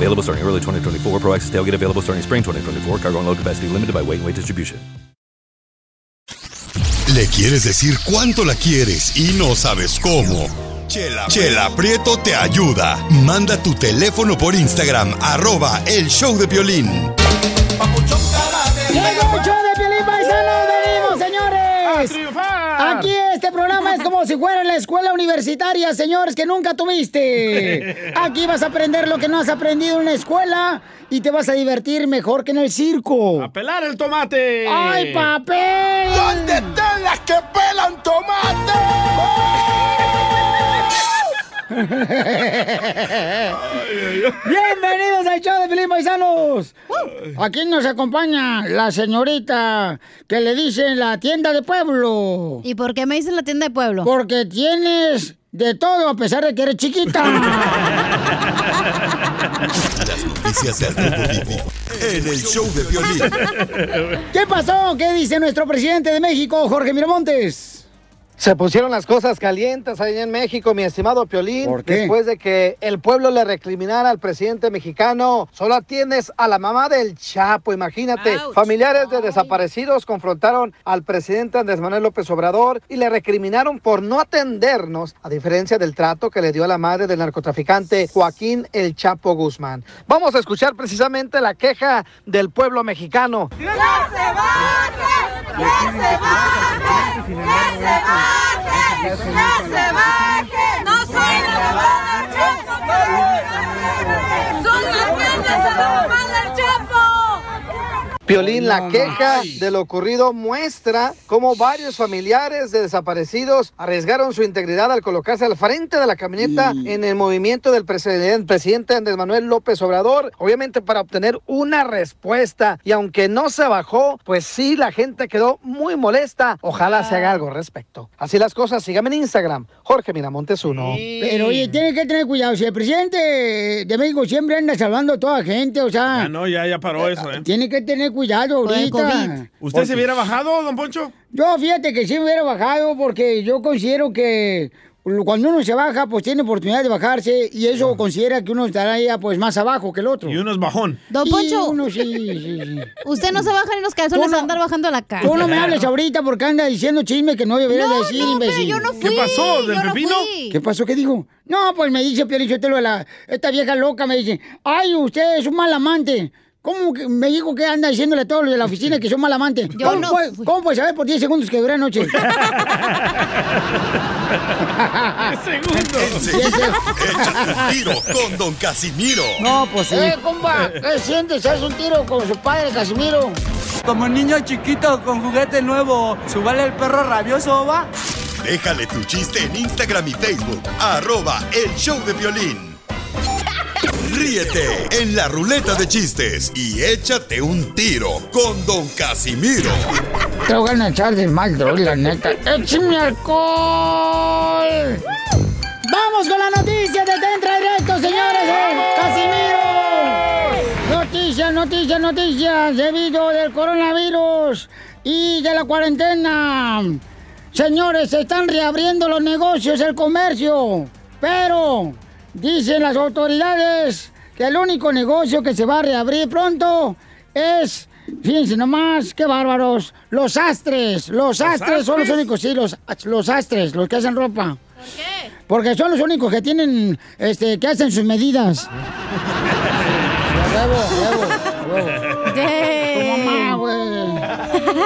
Available starting early 2024. Pro Access tailgate available starting spring 2024. Cargo and load capacity limited by weight and weight distribution. Le quieres decir cuánto la quieres y no sabes cómo. Chela, Chela Prieto te ayuda. Manda tu teléfono por Instagram, arroba el show de violín. Llegó el show de Piolín este programa es como si fuera la escuela universitaria, señores, que nunca tuviste. Aquí vas a aprender lo que no has aprendido en la escuela y te vas a divertir mejor que en el circo. ¡A pelar el tomate! ¡Ay, papel! ¿Dónde están las que pelan tomate? Bienvenidos al show de Felipe Paisanos. Aquí nos acompaña la señorita que le dicen la tienda de pueblo. ¿Y por qué me dicen la tienda de pueblo? Porque tienes de todo a pesar de que eres chiquita. Las noticias del Rojo Vivo en el show de violín. ¿Qué pasó? ¿Qué dice nuestro presidente de México, Jorge Miramontes? Se pusieron las cosas calientes ahí en México, mi estimado Piolín. ¿Por qué? Después de que el pueblo le recriminara al presidente mexicano, solo atiendes a la mamá del Chapo, imagínate. Familiares de desaparecidos confrontaron al presidente Andrés Manuel López Obrador y le recriminaron por no atendernos, a diferencia del trato que le dio a la madre del narcotraficante Joaquín El Chapo Guzmán. Vamos a escuchar precisamente la queja del pueblo mexicano. ¡Que se baje! ¡Que se baje! ¡Que se baje! ¡Que se baje! ¡No soy la mamá del Chapo! ¡Son las a la mamá del Chapo! Piolín, la queja de lo ocurrido muestra cómo varios familiares de desaparecidos arriesgaron su integridad al colocarse al frente de la camioneta en el movimiento del presidente, presidente Andrés Manuel López Obrador, obviamente para obtener una respuesta. Y aunque no se bajó, pues sí, la gente quedó muy molesta. Ojalá se haga algo al respecto. Así las cosas, síganme en Instagram, Jorge Miramontes uno. Pero oye, tiene que tener cuidado. Si el presidente de México siempre anda salvando a toda la gente, o sea, Ya no, ya, ya paró eso, ¿eh? tiene que tener cuidado El ahorita. ¿Usted se hubiera bajado, don Poncho? Yo fíjate que sí me hubiera bajado porque yo considero que cuando uno se baja, pues tiene oportunidad de bajarse y eso considera que uno estará ya pues más abajo que el otro. Y uno es bajón. Don Y Poncho. uno sí, sí, sí. Usted no se baja ni los calzones no- a andar bajando la cara. Tú no me hables ahorita porque anda diciendo chisme que no deberías No, decir, no, pero imbécil. yo no ¿Qué fui, pasó, del yo no pepino? fui. ¿Qué pasó? ¿Qué dijo? No, pues me dice Pielichotelo de la... Esta vieja loca me dice, ay, usted es un mal amante. ¿Cómo que me dijo que anda diciéndole a todos los de la oficina que son mal amante? Yo ¿Cómo, no puede, ¿Cómo puede saber por 10 segundos que duré anoche? Enseguida, échate un tiro con Don Casimiro. No, pues sí. Eh, compa, ¿qué sientes? ¿Haz un tiro con su padre, Casimiro? Como niño chiquito con juguete nuevo, ¿subale el perro rabioso, va? Déjale tu chiste en Instagram y Facebook, arroba el show de violín. Ríete en la ruleta de chistes y échate un tiro con Don Casimiro. Te voy a echar de mal, droga, la neta. ¡Échame alcohol! ¡Vamos con la noticia de Tentra Directo, señores! ¡Casimiro! Noticias, noticias, noticias. Debido del coronavirus y de la cuarentena. Señores, se están reabriendo los negocios, el comercio. Pero dicen las autoridades que el único negocio que se va a reabrir pronto es, fíjense nomás, qué bárbaros, los astres. Los, astres, son los únicos, sí, los, los astres, los que hacen ropa. ¿Por qué? Porque son los únicos que tienen, este, que hacen sus medidas.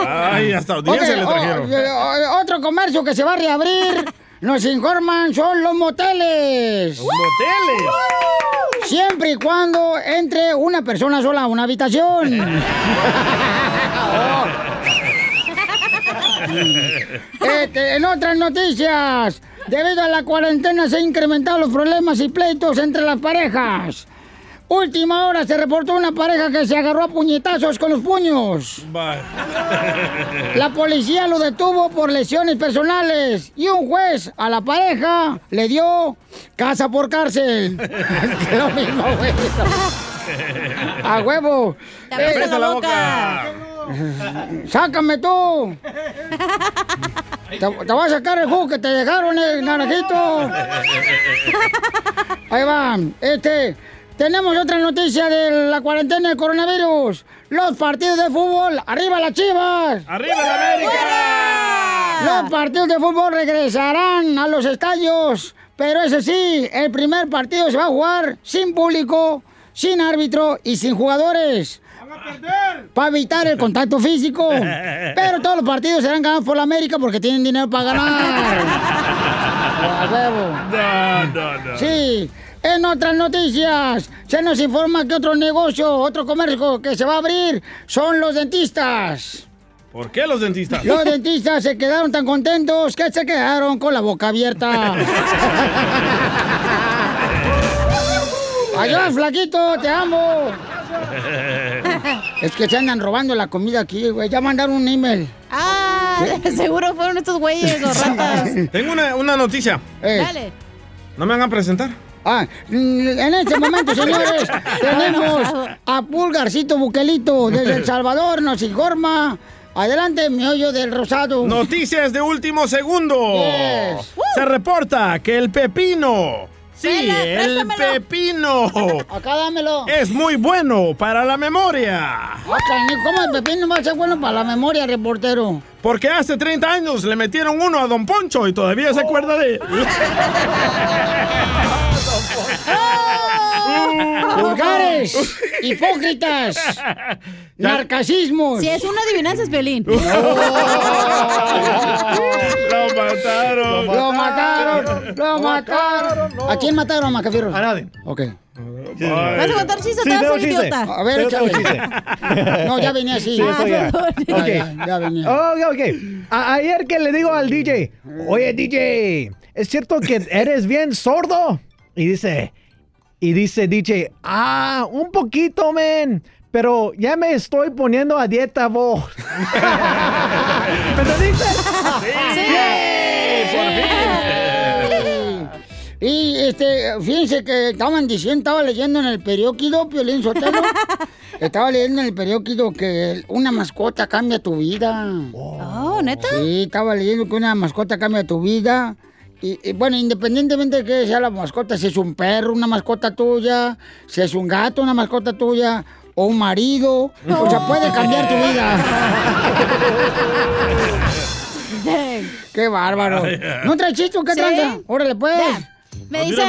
Ay, hasta audiencia Ok, le o- trajeron. o- otro comercio que se va a reabrir, nos informan, son los moteles. ¡Moteles! Siempre y cuando entre una persona sola a una habitación. Este, en otras noticias, debido a la cuarentena se han incrementado los problemas y pleitos entre las parejas. Última hora se reportó una pareja que se agarró a puñetazos con los puños. La policía lo detuvo por lesiones personales y un juez a la pareja le dio casa por cárcel. Lo mismo, güey. A huevo. Te aprieta la boca. Sácame tú. Te, te voy a sacar el jugo que te dejaron, el naranjito. Ahí va. Este, tenemos otra noticia de la cuarentena del coronavirus. Los partidos de fútbol, arriba las chivas. ¡Arriba la América! Los partidos de fútbol regresarán a los estadios. Pero eso sí, el primer partido se va a jugar sin público, sin árbitro y sin jugadores. Para evitar el contacto físico. Pero todos los partidos serán ganados por la América porque tienen dinero para ganar. A huevo. No, no, no. Sí. En otras noticias, se nos informa que otro negocio, otro comercio que se va a abrir son los dentistas. ¿Por qué los dentistas? Los dentistas se quedaron tan contentos que se quedaron con la boca abierta. Adiós, flaquito, te amo. Es que se andan robando la comida aquí, güey. Ya mandaron un email. Ah, seguro fueron estos güeyes, los ratas. Tengo una, una noticia. Dale. ¿No me van a presentar? Ah, mm, en este momento, señores, tenemos a Pulgarcito Buquelito desde El Salvador, nos informa. Adelante, mi hoyo del rosado. Noticias de último segundo. Yes. Se reporta que el pepino. Sí, el pepino. Acá dámelo. Es muy bueno para la memoria. Ah, canijo, ¿Cómo el pepino va a ser bueno para la memoria, reportero? Porque hace 30 años le metieron uno a Don Poncho y todavía se acuerda de él. Vulgares, hipócritas, narcasismos. Si es una adivinanza, es violín. Lo mataron. Lo mataron, lo mataron. ¿A quién mataron, Macafierros? A nadie. Ok. ¿Vas a contar chistes? Sí, te vas a idiota. A ver, échale. No, ya venía así. Sí, eso ya. perdón. Ya, Ok. ya, ya venía. Ok, ok. A- ayer que le digo al DJ, oye DJ, ¿es cierto que eres bien sordo? Y dice, y dice DJ, ah, un poquito, men. Pero ya me estoy poniendo a dieta, vos. ¿Me entendiste? Y este, fíjense que estaban diciendo, estaba leyendo en el periódico, Piolín Sotelo, estaba leyendo en el periódico que una mascota cambia tu vida. Oh, ¿neta? Sí, estaba leyendo que una mascota cambia tu vida. Y, y, bueno, independientemente de que sea la mascota, si es un perro, una mascota tuya, si es un gato, una mascota tuya, o un marido, o sea, puede cambiar tu vida. ¡Qué bárbaro! ¿No traes chiste qué Sí. tranza? Órale, pues. Me Ah, dice...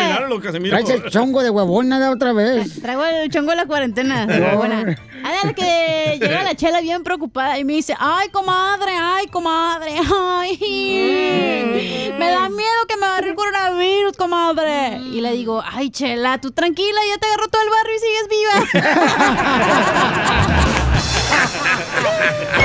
Traes el chongo de huevona de otra vez. Traigo el chongo de la cuarentena. No. Buena. A ver, que llega la chela bien preocupada y me dice, ay, comadre, ay, comadre, ay. Me da miedo que me agarre el coronavirus, comadre. Y le digo, ay, chela, tú tranquila, ya te agarró todo el barrio y sigues viva.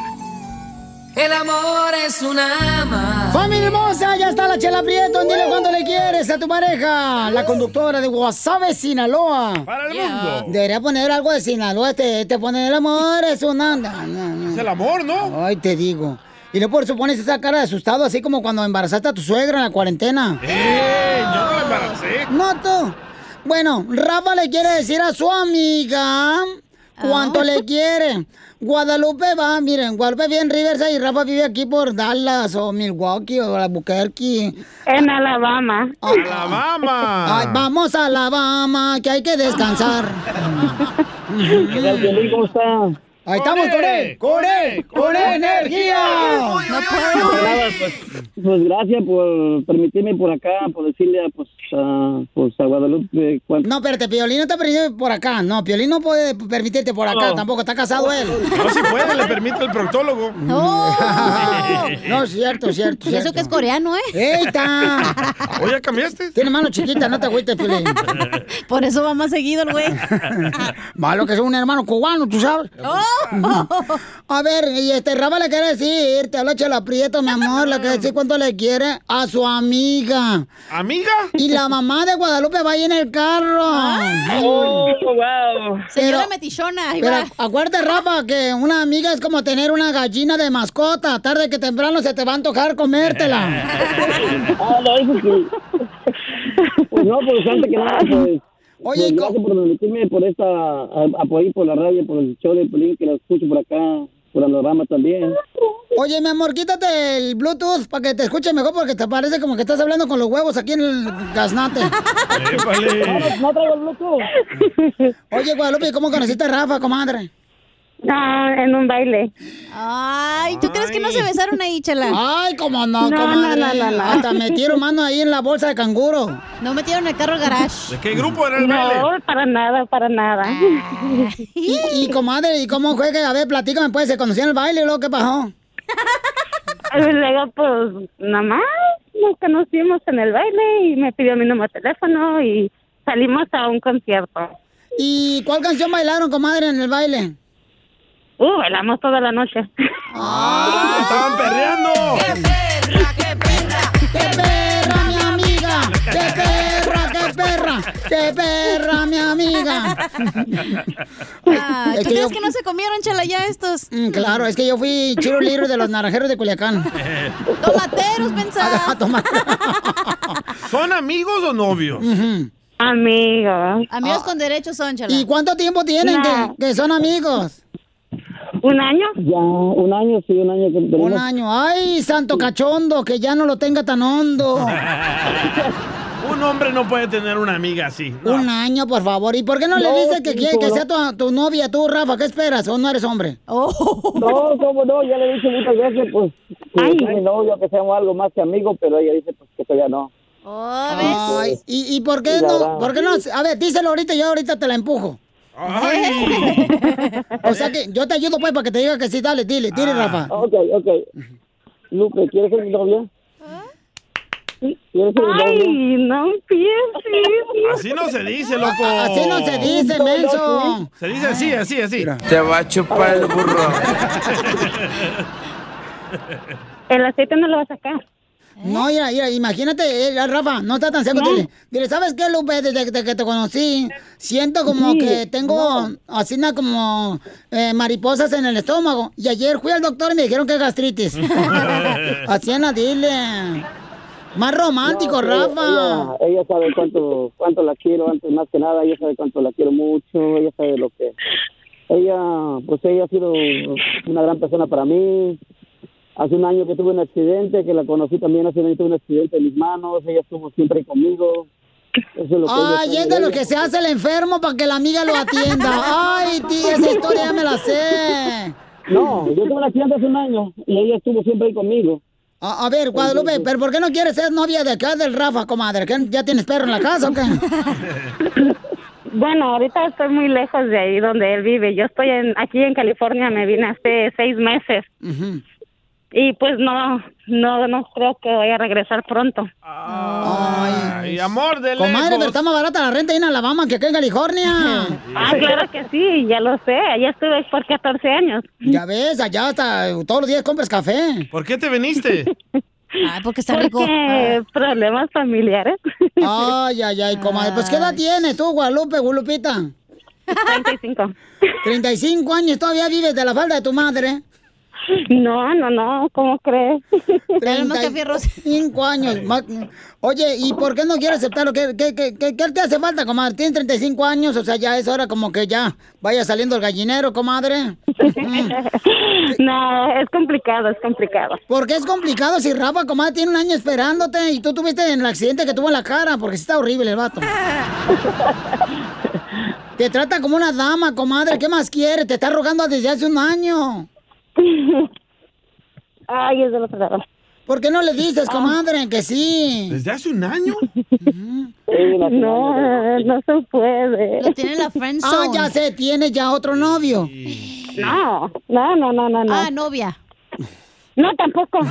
El amor es una ama. Familia hermosa, ya está la Chela Prieto. Dile cuánto le quieres a tu pareja. La conductora de Guasave, Sinaloa. Para el mundo. Debería poner algo de Sinaloa. Te, te pone el amor, es una. no, no, no. Es el amor, ¿no? Ay, te digo. Y luego por eso pones esa cara de asustado, así como cuando embarazaste a tu suegra en la cuarentena. ¡Eh! Yo no la embaracé. No tú. Bueno, Rafa le quiere decir a su amiga cuánto le quiere. Guadalupe va, miren, Guadalupe vive en Riverside y Rafa vive aquí por Dallas o Milwaukee o Albuquerque. En Alabama. Alabama. Ay, vamos a Alabama, que hay que descansar. ¿Qué tal, Piolín? ¿Cómo está? Ahí estamos con él, con él, con energía. Nada, pues, pues gracias por permitirme por acá, por decirle a, pues, a, pues, a Guadalupe cuánto. No, espérate, Piolín no te permite por acá. No, Piolín no puede permitirte por acá, No. tampoco, está casado él. No se puede, le permite el proctólogo. No, cierto, cierto. Y eso que es coreano, ¿eh? ¡Eita! ¿O ya cambiaste? Tiene mano chiquita, no te agüites, Piolín. Por eso va más seguido el güey. Malo que es un hermano cubano, tú sabes. A ver, y este Rafa le quiere decir, te habla Chela Prieto, mi amor, le quiere decir cuánto le quiere a su amiga. ¿Amiga? Y la mamá de Guadalupe va ahí en el carro. Oh, wow. Señora metichona, ahí Pero acuérdate, Rafa, que una amiga es como tener una gallina de mascota. Tarde que temprano se te va a antojar comértela. Ah, no, eso sí. Pues no, pues antes que nada, pues. Oye, pues, gracias por permitirme por esta, a- apoyo por la radio, por el show de Pelín, que lo escucho por acá, por Anorama también. Oye, mi amor, quítate el Bluetooth para que te escuche mejor porque te parece como que estás hablando con los huevos aquí en el gaznate. No traigo el Bluetooth. Oye, Guadalupe, ¿cómo conociste a Rafa, comadre? No, en un baile. Ay, ¿tú crees que no se besaron ahí, chela? Ay, cómo no, No, comadre. no, no, no, no. Hasta metieron mano ahí en la bolsa de canguro. No metieron el carro al garage. ¿De qué grupo era el baile? No, para nada, para nada. Y, y, comadre, ¿y cómo fue que, a ver, platícame, pues, se conocían en el baile y luego qué pasó? Y luego, pues, nada más nos conocimos en el baile y me pidió mi número de teléfono y salimos a un concierto. ¿Y cuál canción bailaron, comadre, en el baile? Uh, bailamos toda la noche. ¡Ah! ¡Estaban perreando! ¡Qué perra, mi amiga! ¡Qué perra, qué perra! ¡Qué perra, mi amiga! Ah, Es ¿Tú que crees yo- que no se comieron, chela, ya estos? Mm, claro, es que yo fui chiro libro de los naranjeros de Culiacán. Tomateros, pensaba. ¿Son amigos o novios? Amigos. Amigos con derechos son, chela. ¿Y cuánto tiempo tienen que son amigos? ¿Un año? Ya, un año, sí, un año que Un año. ¡Ay, santo cachondo! Que ya no lo tenga tan hondo. Un hombre no puede tener una amiga así. no. Un año, por favor. ¿Y por qué no, le dices que quiere que sea tu, tu novia, tú, Rafa? ¿Qué esperas? ¿O no eres hombre? Oh. No, cómo no, ya le he dicho muchas veces, pues, que Ay. mi novio, que seamos algo más que amigos, pero ella dice, pues, que todavía no. Oh, ¿ves? Ay, ¿y, ¿Y por qué no? ¿Por qué no? A ver, díselo ahorita y yo ahorita te la empujo. ¡Ay! O sea que yo te ayudo pues para que te diga que sí, dale, dile, dile, Rafa. Ok, ok. Lupe, ¿quieres ser mi novia? ¿Quieres ser mi novia? Ay, no empieces. Así no se dice, loco. Así no se dice, menso. Se dice así, así, así. Te va a chupar el burro. El aceite no lo va a sacar. No, mira, mira, imagínate, eh, Rafa, no está tan seco. Dile, dile, ¿sabes qué, Lupe? Desde que te, que te conocí, siento como Sí, que tengo así na, como eh, mariposas en el estómago. Y ayer fui al doctor y me dijeron que es gastritis. así na, dile. Más romántico, No, Rafa. Ella, ella sabe cuánto, cuánto la quiero, antes más que nada, ella sabe cuánto la quiero mucho, ella sabe lo que... Ella, pues ella ha sido una gran persona para mí. Hace un año que tuve un accidente, que la conocí también, hace un año tuve un accidente en mis manos, ella estuvo siempre conmigo. Eso es lo que Ay, es de lo que se hace el enfermo para que la amiga lo atienda. Ay, tía, esa historia ya me la sé. No, yo tuve un accidente hace un año y ella estuvo siempre ahí conmigo. A, a ver, Guadalupe, ¿pero por qué no quieres ser novia de acá del Rafa, comadre? ¿Que ¿Ya tienes perro en la casa o qué? Bueno, ahorita estoy muy lejos de ahí donde él vive. Yo estoy en, aquí en California, me vine hace seis meses. Y pues no, no, no creo que voy a regresar pronto. Ay, amor de lejos. Comadre, pero está más barata la renta ahí en Alabama que acá en California. Ah, claro que sí, ya lo sé. Allá estuve por 14 años. Ya ves, allá hasta todos los días compras café. ¿Por qué te viniste? Ay, porque está Porque rico. problemas familiares. Ay, ay, ay, comadre. Pues, ¿qué edad tienes tú, Guadalupe, Gulupita? 35. 35 años, todavía vives de la falda de tu madre. No, no, no, ¿cómo crees? Cinco años. Oye, ¿y por qué no quiere aceptarlo? ¿Qué, qué, qué, qué, qué te hace falta, comadre? Tienes 35 años, o sea, ya es hora como que ya vaya saliendo el gallinero, comadre. No, es complicado, es complicado. ¿Por qué es complicado si Rafa, comadre, tiene un año esperándote y tú tuviste en el accidente que tuvo en la cara? Porque sí está horrible el vato. Te trata como una dama, comadre. ¿Qué más quiere? Te está rogando desde hace un año. Ay, es del otro lado. ¿Por qué no le dices, comadre, que sí? ¿Desde hace un año? No, no se puede. Lo tiene la friend Ah, ya sé, tiene ya otro novio. No, no, no, no, no. no. Ah, novia. No, tampoco.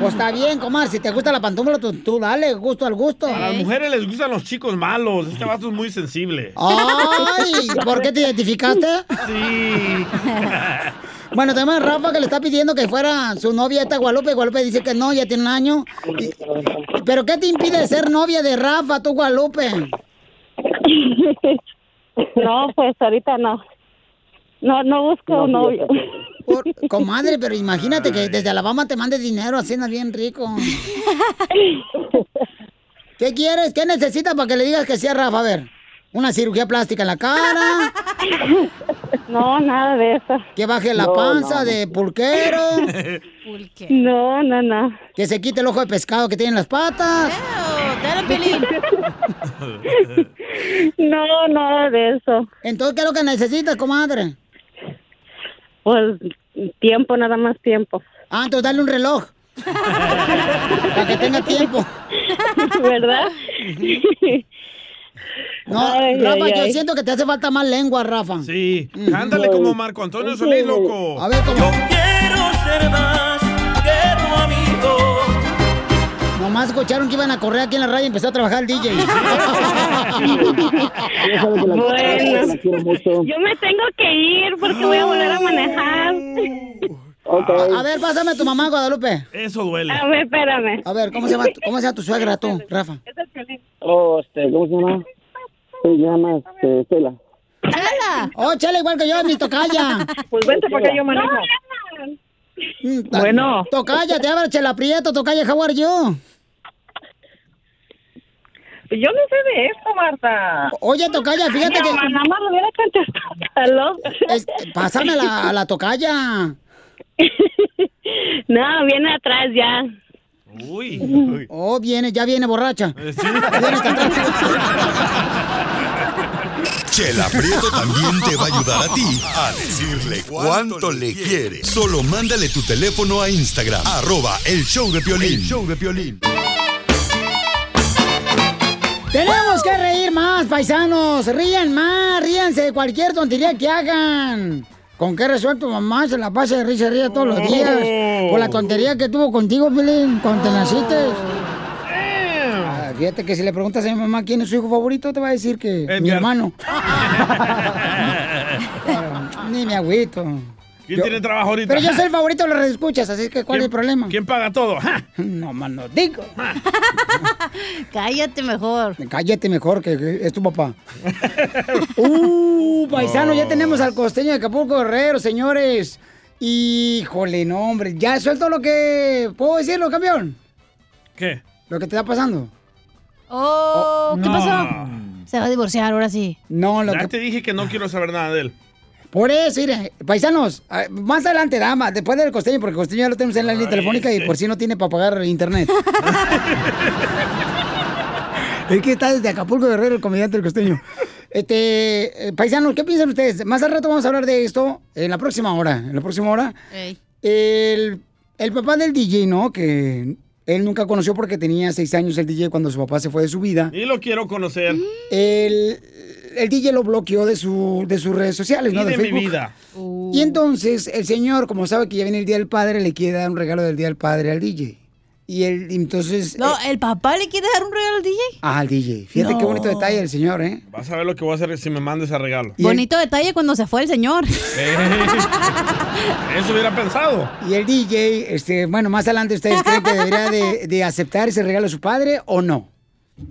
Pues está bien, comadre. Si te gusta la pantufla, tú, tú dale gusto al gusto. A las mujeres les gustan los chicos malos. Este vato es muy sensible. ¡Ay! ¿Por qué te identificaste? Sí. Bueno, tenemos a Rafa que le está pidiendo que fuera su novia esta Guadalupe. Guadalupe dice que no, ya tiene un año. Y- ¿Pero qué te impide ser novia de Rafa, tú Guadalupe? No, pues ahorita no. No, no busco un novio. Por- comadre, pero imagínate que desde Alabama te mande dinero, así es bien rico. ¿Qué quieres? ¿Qué necesitas para que le digas que sí a Rafa? A ver, una cirugía plástica en la cara. No, nada de eso. Que baje la No, panza no. de pulquero. No, no, no. Que se quite el ojo de pescado que tiene en las patas. No, nada de eso. Entonces, ¿qué es lo que necesitas, comadre? Pues tiempo, nada más tiempo. Ah, entonces dale un reloj. Para que tenga tiempo. ¿Verdad? No, Ay, Rafa, ay, yo ay. siento que te hace falta más lengua, Rafa. Sí. Cántale como Marco Antonio Solís, loco. A ver, ¿cómo? Quiero ser más que tu amigo. Nomás escucharon que iban a correr aquí en la radio y empezó a trabajar el DJ. Bueno, yo me tengo que ir porque voy a volver a manejar. A ver, pásame a tu mamá, Guadalupe. Eso duele. A ver, espérame. A ver, ¿cómo se llama, cómo se llama tu suegra tú, Rafa? Oh, este, ¿cómo se llama? Se llama, este, Estela. ¡Chela! ¡Oh, Chela, igual que yo, mi tocaya! Pues vente para acá, yo manejo. Bueno. Tocaya, te habla Chela Prieto, tocaya, how are you? Yo no sé de esto, Marta. Oye, tocaya, fíjate que... Nada más lo hubiera contestado. ¿Aló? Es- pásame a la, a la tocaya. No, viene atrás ya. Uy. Oh, viene, ya viene borracha. Viene hasta atrás. Chela Prieto también te va a ayudar a ti a decirle cuánto le quiere. Solo mándale tu teléfono a Instagram, arroba el show de Piolín. El show de Piolín. Tenemos que reír más, paisanos. Rían más, ríanse de cualquier tontería que hagan. ¿Con qué resuelve tu mamá? Se la pasa de risa y ríe todos los días. Por la tontería que tuvo contigo, Pelín, cuando te naciste. Fíjate que si le preguntas a mi mamá quién es su hijo favorito, te va a decir que mi hermano. Ni me agüito. ¿Quién Yo- tiene trabajo ahorita? Pero yo soy el favorito de los escuchas, así que ¿cuál es el problema? ¿Quién paga todo? No, más no digo. Cállate mejor. Cállate mejor, que, que es tu papá. uh, paisano, ya tenemos al costeño de Acapulco Guerrero, señores. Híjole, no, hombre. ¿Ya suelto lo que... ¿Puedo decirlo, campeón? ¿Qué? Lo que te está pasando. Oh, ¿qué no. pasó? Se va a divorciar ahora sí. No, lo Ya que... te dije que no quiero saber nada de él. Por eso, mire, paisanos, más adelante, dama, después del costeño, porque el costeño ya lo tenemos en la línea telefónica y por si no tiene para pagar internet. es que está desde Acapulco Guerrero el comediante del costeño. Este, eh, paisanos, ¿qué piensan ustedes? Más al rato vamos a hablar de esto en la próxima hora. En la próxima hora. El, el papá del DJ, ¿no? Que él nunca conoció porque tenía seis años el DJ cuando su papá se fue de su vida. Y lo quiero conocer. El, el DJ lo bloqueó de, su, de sus redes sociales, Y ¿no? de mi Facebook. vida. Y entonces el señor, como sabe que ya viene el Día del Padre, le quiere dar un regalo del Día del Padre al DJ. Y él, entonces... No, eh, ¿el papá le quiere dar un regalo al DJ? ah, al DJ. Fíjate qué bonito detalle del señor, ¿eh? Vas a ver lo que voy a hacer si me mandes ese regalo. Bonito detalle cuando se fue el señor. Eso hubiera pensado. Y el DJ, este, bueno, más adelante, ¿ustedes creen que debería de, de aceptar ese regalo de su padre o no?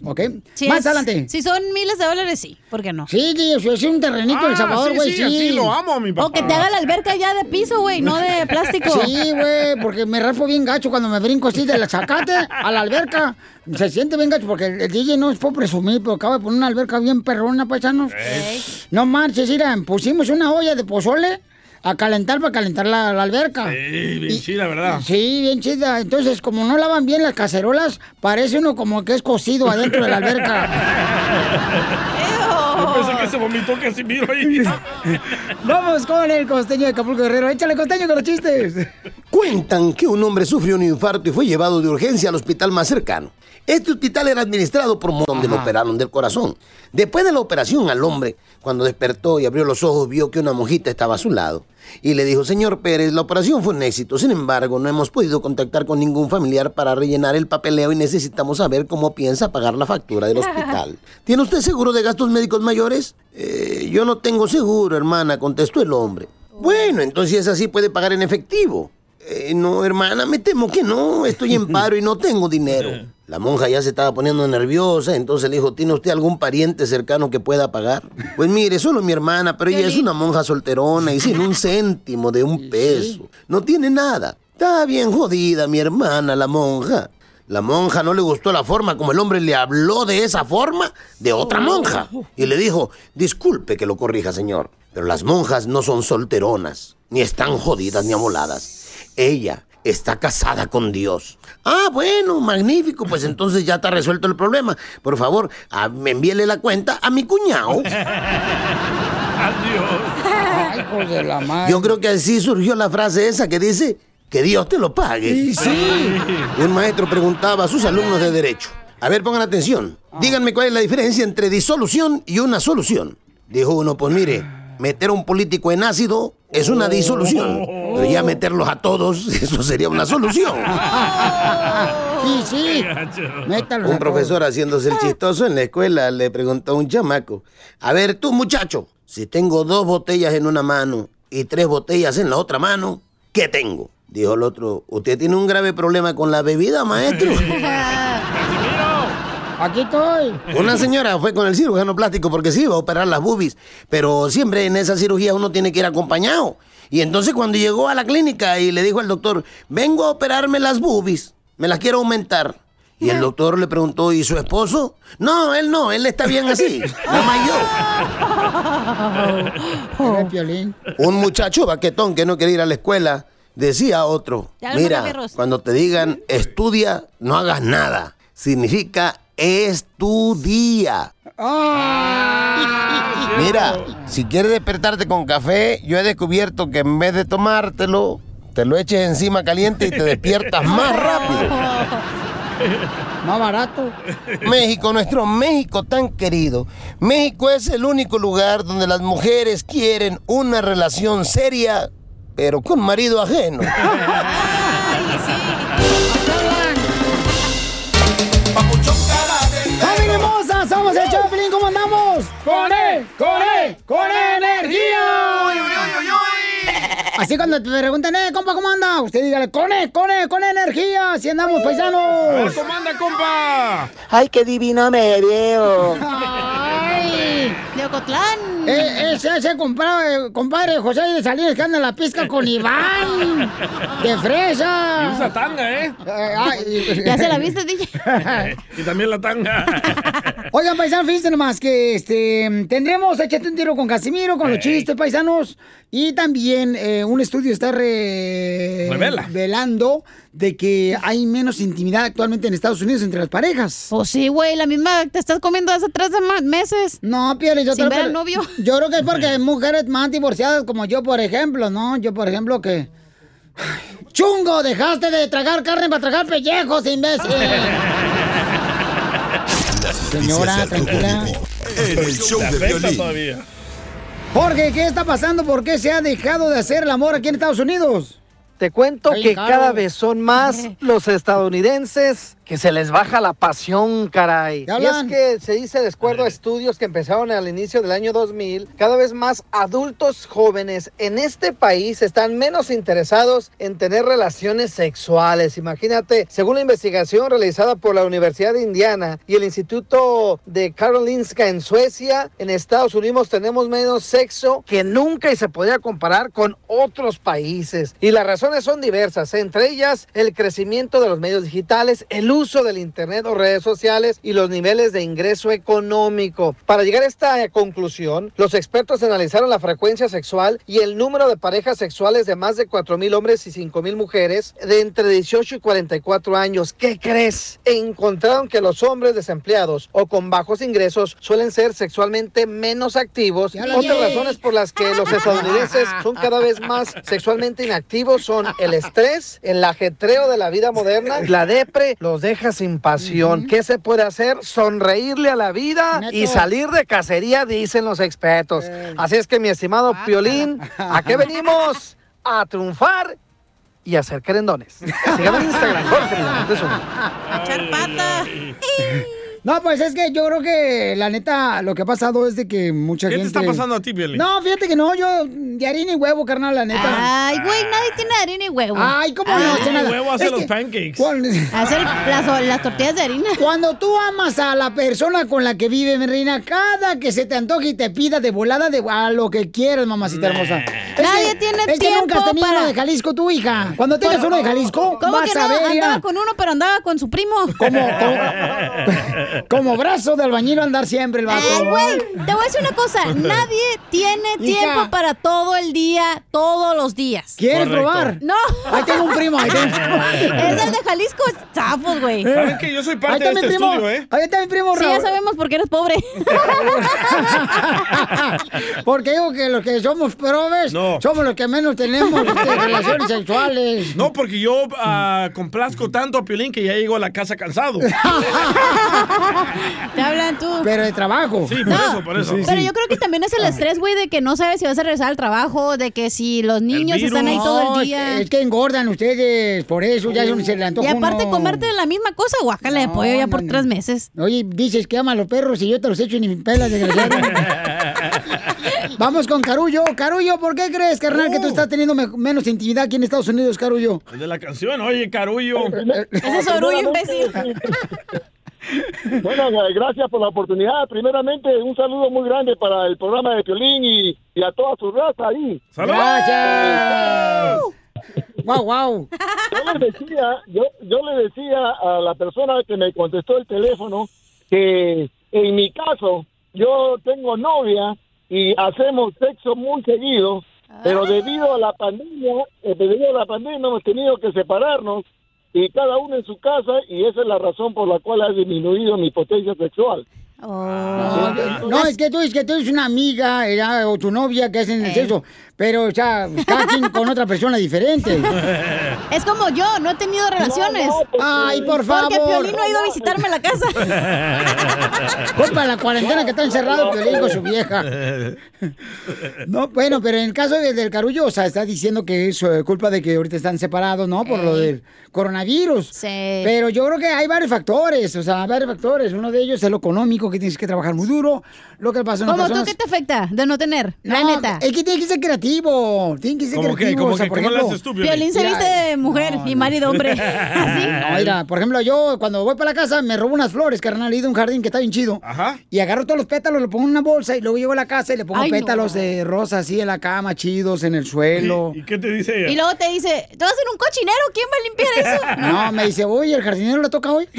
¿Ok? Sí, Más es- adelante. Si son miles de dólares, sí. ¿Por qué no? Sí, sí, eso es un terrenito en El Salvador, güey, sí. O que te haga la alberca ya de piso, güey, no de plástico. Sí, güey, porque me raspo bien gacho cuando me brinco así de la zacate a la alberca. Se siente bien gacho porque el, DJ no es por presumir, pero acaba de poner una alberca bien perrona, paisanos. No marches, mira, pusimos una olla de pozole a calentar para calentar la, la alberca. Sí, bien chida, ¿verdad? Sí, bien chida. Entonces, como no lavan bien las cacerolas, parece uno como que es cocido adentro de la alberca. Yo pensé que se vomitó Casimiro ahí. Vamos con el costeño de Acapulco Guerrero. Échale costeño con los chistes. Cuentan que un hombre sufrió un infarto y fue llevado de urgencia al hospital más cercano. Este hospital era administrado por un donde lo operaron del corazón. Después de la operación al hombre, cuando despertó y abrió los ojos, vio que una monjita estaba a su lado. Y le dijo, señor Pérez, la operación fue un éxito. Sin embargo, no hemos podido contactar con ningún familiar para rellenar el papeleo y necesitamos saber cómo piensa pagar la factura del hospital. ¿Tiene usted seguro de gastos médicos mayores? "Eh, yo no tengo seguro, hermana, contestó el hombre. Bueno, entonces si es así, puede pagar en efectivo. "Eh, no, hermana, me temo que no. Estoy en paro y no tengo dinero. La monja ya se estaba poniendo nerviosa, entonces le dijo, ¿tiene usted algún pariente cercano que pueda pagar? Pues mire, solo mi hermana, pero ella es una monja solterona y sin un céntimo de un peso. No tiene nada. Está bien jodida mi hermana, la monja. La monja no le gustó la forma como el hombre le habló de esa forma de otra monja. Y le dijo, disculpe que lo corrija, señor, pero las monjas no son solteronas, ni están jodidas ni amoladas. Ella está casada con Dios. Ah, bueno, magnífico, pues entonces ya está resuelto el problema. Por favor, ah, me envíele la cuenta a mi cuñado. Ay, hijo de la madre. Yo creo que así surgió la frase esa que dice que Dios te lo pague. Sí, sí. Un maestro preguntaba a sus alumnos de derecho. A ver, pongan atención. Díganme cuál es la diferencia entre disolución y una solución. Dijo uno, pues mire, meter a un político en ácido es una disolución. Pero ya meterlos a todos, eso sería una solución. Sí, sí. Métalos Un profesor haciéndose el chistoso en la escuela le preguntó a un chamaco, a ver tú muchacho, si tengo dos botellas en una mano y tres botellas en la otra mano, ¿qué tengo? Dijo el otro, usted tiene un grave problema con la bebida, maestro. Aquí estoy. Una señora fue con el cirujano plástico porque sí iba a operar las boobies, pero siempre en esa cirugía uno tiene que ir acompañado. Y entonces cuando llegó a la clínica y le dijo al doctor, vengo a operarme las boobies, me las quiero aumentar. Y el doctor le preguntó, ¿y su esposo? No, él no, él está bien así. Nada más yo. Piolín. Un muchacho baquetón que no quería ir a la escuela decía a otro, mira, cuando te digan estudia, no hagas nada. Significa estudia. Mira, si quieres despertarte con café, yo he descubierto que en vez de tomártelo, te lo eches encima caliente y te despiertas más rápido. Más barato. México, nuestro México tan querido. México es el único lugar donde las mujeres quieren una relación seria, pero con marido ajeno. ¡Familia ¡Somos el Choplin! ¿Cómo andamos? ¡Con él! ¡Con él! ¡Con energía! Así cuando te preguntan, eh, compa, ¿cómo anda? Usted dígale, con él, con él, con energía. Así andamos, paisanos. ¿Cómo anda, compa? ¡Ay, qué divino me veo! ¡Ay! ¡De Ocotlán! Eh, ese, ese compadre, compadre José de Salinas que anda en la pizca con Iván. ¡De fresa! Y usa tanga, ¿eh? ay. ¿Ya se la viste, DJ? y también la tanga. Oigan, paisanos, fíjense nomás que este, tendremos Échate un tiro con Casimiro, con los chistes, paisanos. Y también eh, un estudio está re- Revela. revelando de que hay menos intimidad actualmente en Estados Unidos entre las parejas. Pues sí, güey, la misma te estás comiendo hace tres meses. No, Piel, yo Sin creo ver al novio. Yo creo que es porque hay mujeres más divorciadas como yo, por ejemplo, ¿no? Yo, por ejemplo, que... ¡Chungo! Dejaste de tragar carne para tragar pellejos, imbécil. Señora, tranquila. En el show de violín. Jorge, ¿qué está pasando? ¿Por qué se ha dejado de hacer el amor aquí en Estados Unidos? Te cuento Ay, que caro. cada vez son más los estadounidenses que se les baja la pasión, caray. ¿Qué Y es que se dice de acuerdo a estudios que empezaron al inicio del año 2000, cada vez más adultos jóvenes en este país están menos interesados en tener relaciones sexuales. Imagínate, según la investigación realizada por la Universidad de Indiana y el Instituto de Karolinska en Suecia, en Estados Unidos tenemos menos sexo que nunca y se podría comparar con otros países. Y las razones son diversas, entre ellas el crecimiento de los medios digitales, el uso del Internet o redes sociales y los niveles de ingreso económico. Para llegar a esta conclusión, los expertos analizaron la frecuencia sexual y el número de parejas sexuales de más de 4 mil hombres y 5 mil mujeres de entre 18 y 44 años. ¿Qué crees? Encontraron que los hombres desempleados o con bajos ingresos suelen ser sexualmente menos activos. Otras razones por las que los estadounidenses son cada vez más sexualmente inactivos son el estrés, el ajetreo de la vida moderna, la depre los deja sin pasión. ¿Qué se puede hacer? Sonreírle a la vida y salir de cacería, dicen los expertos. Así es que mi estimado Piolín, ¿a qué venimos? A triunfar y a hacer querendones. Síganme en Instagram, Jorge Miramontes. Echar pata. No, pues es que yo creo que la neta lo que ha pasado es de que mucha ¿Qué te gente. está pasando a ti, Piolín? No, fíjate que no, yo de harina y huevo, carnal, la neta. Ay, güey, nadie tiene harina y huevo. Ay, ¿cómo no? Ay. Hace nada. huevo hace Es los que pancakes. cuando- Hacer las, las tortillas de harina. Cuando tú amas a la persona con la que vive, mi reina, cada que se te antoje y te pida de volada de a lo que quieras, mamacita hermosa. Es Nadie que- tiene es que nunca has tiempo tenido para- uno de Jalisco, tu hija. Cuando tengas uno de Jalisco, ¿Cómo vas que a no? ver. Andaba con uno, pero andaba con su primo. como, como, como brazo de albañil andar siempre el vato. Ay, güey, te voy a decir una cosa. Nadie tiene Hija. tiempo para todo el día, todos los días. ¿Quieres Correcto. probar? No. Ahí tengo un primo, ahí tengo un primo. Es el de Jalisco, zafos, güey. ¿Saben que yo soy parte de este primo. estudio, eh? Ahí está mi primo, Sí, ya Raúl. sabemos por qué eres pobre. Porque digo que los que somos probes No. somos los que menos tenemos este, relaciones sexuales. No, porque yo ah, complazco tanto a Piolín que ya llego a la casa cansado. Te hablan tú. Pero de trabajo. Sí, por No, eso, por eso. Pero yo creo que también es el estrés, güey, de que no sabes si vas a regresar al trabajo, de que si los niños están ahí todo el es día. que- Es que engordan ustedes, por eso ya se le antoja Y aparte uno. comerte la misma cosa, guácala de No, pollo ya no, por no. tres meses. Oye, dices que ama a los perros y yo te los echo y ni pelas, desgraciado. Vamos con Carullo. Carullo, ¿por qué crees, carnal, que tú Oh. estás teniendo me- menos intimidad aquí en Estados Unidos, Carullo? El de la canción, oye, Carullo. Ese es orgullo, imbécil. Bueno, eh, gracias por la oportunidad. Primeramente, un saludo muy grande para el programa de Piolín y, y a toda su raza ahí. ¡Saludos! Gracias. Wow, wow. Yo le decía, yo, yo le decía a la persona que me contestó el teléfono que en mi caso yo tengo novia y hacemos sexo muy seguido, pero debido a la pandemia, eh, debido a la pandemia hemos tenido que separarnos y cada uno en su casa y esa es la razón por la cual ha disminuido mi potencia sexual. Oh. No, es que tú es que tú eres una amiga era, o tu novia que hacen el Eh. sexo, pero, o sea, cada quien con otra persona diferente. Es como yo, no he tenido relaciones. Ay, por favor. Porque Piolín no ha ido a visitarme a la casa. Culpa de la cuarentena que está encerrado Piolín con su vieja. No, bueno, pero en el caso de- del Carullo, o sea, está diciendo que es eh, culpa de que ahorita están separados, ¿no? Por lo del coronavirus. Sí. Pero yo creo que hay varios factores, o sea, varios factores. Uno de ellos es lo económico, que tienes que trabajar muy duro, lo que pasa en ¿Cómo tú qué te afecta de no tener? La No, neta. Es que tiene que ser creativo. Tiene que ser ¿Cómo que? creativo. ¿Cómo o sea, que? por ¿Cómo le ejemplo, haces tú, Piolín? Violín se viste de mujer no, y marido hombre. ¿Así? No, mira, por ejemplo, yo cuando voy para la casa me robo unas flores, carnal, ido a un jardín que está bien chido. Ajá. Y agarro todos los pétalos, lo pongo en una bolsa y luego llego a la casa y le pongo Ay, no. pétalos de rosa así en la cama, chidos, en el suelo. ¿Y qué te dice ella? Y luego te dice, ¿te vas a hacer un cochinero? ¿Quién va a limpiar eso? No, me dice, oye, ¿el jardinero le toca hoy?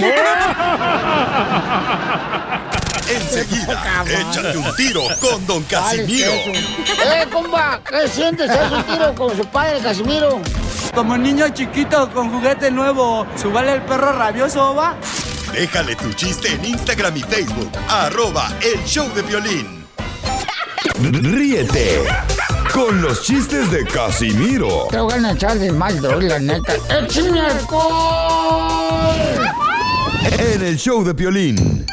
Enseguida, échate un tiro con Don Casimiro. ¡Eh, compa! ¿Qué sientes? ¿Haz un tiro con su padre, Casimiro? Como niño chiquito con juguete nuevo, ¿subale el perro rabioso, va? Déjale tu chiste en Instagram y Facebook, arroba el show de violín. Ríete con los chistes de Casimiro Te voy a echar de mal, doy, la neta. ¡Échame alcohol! en el show de violín.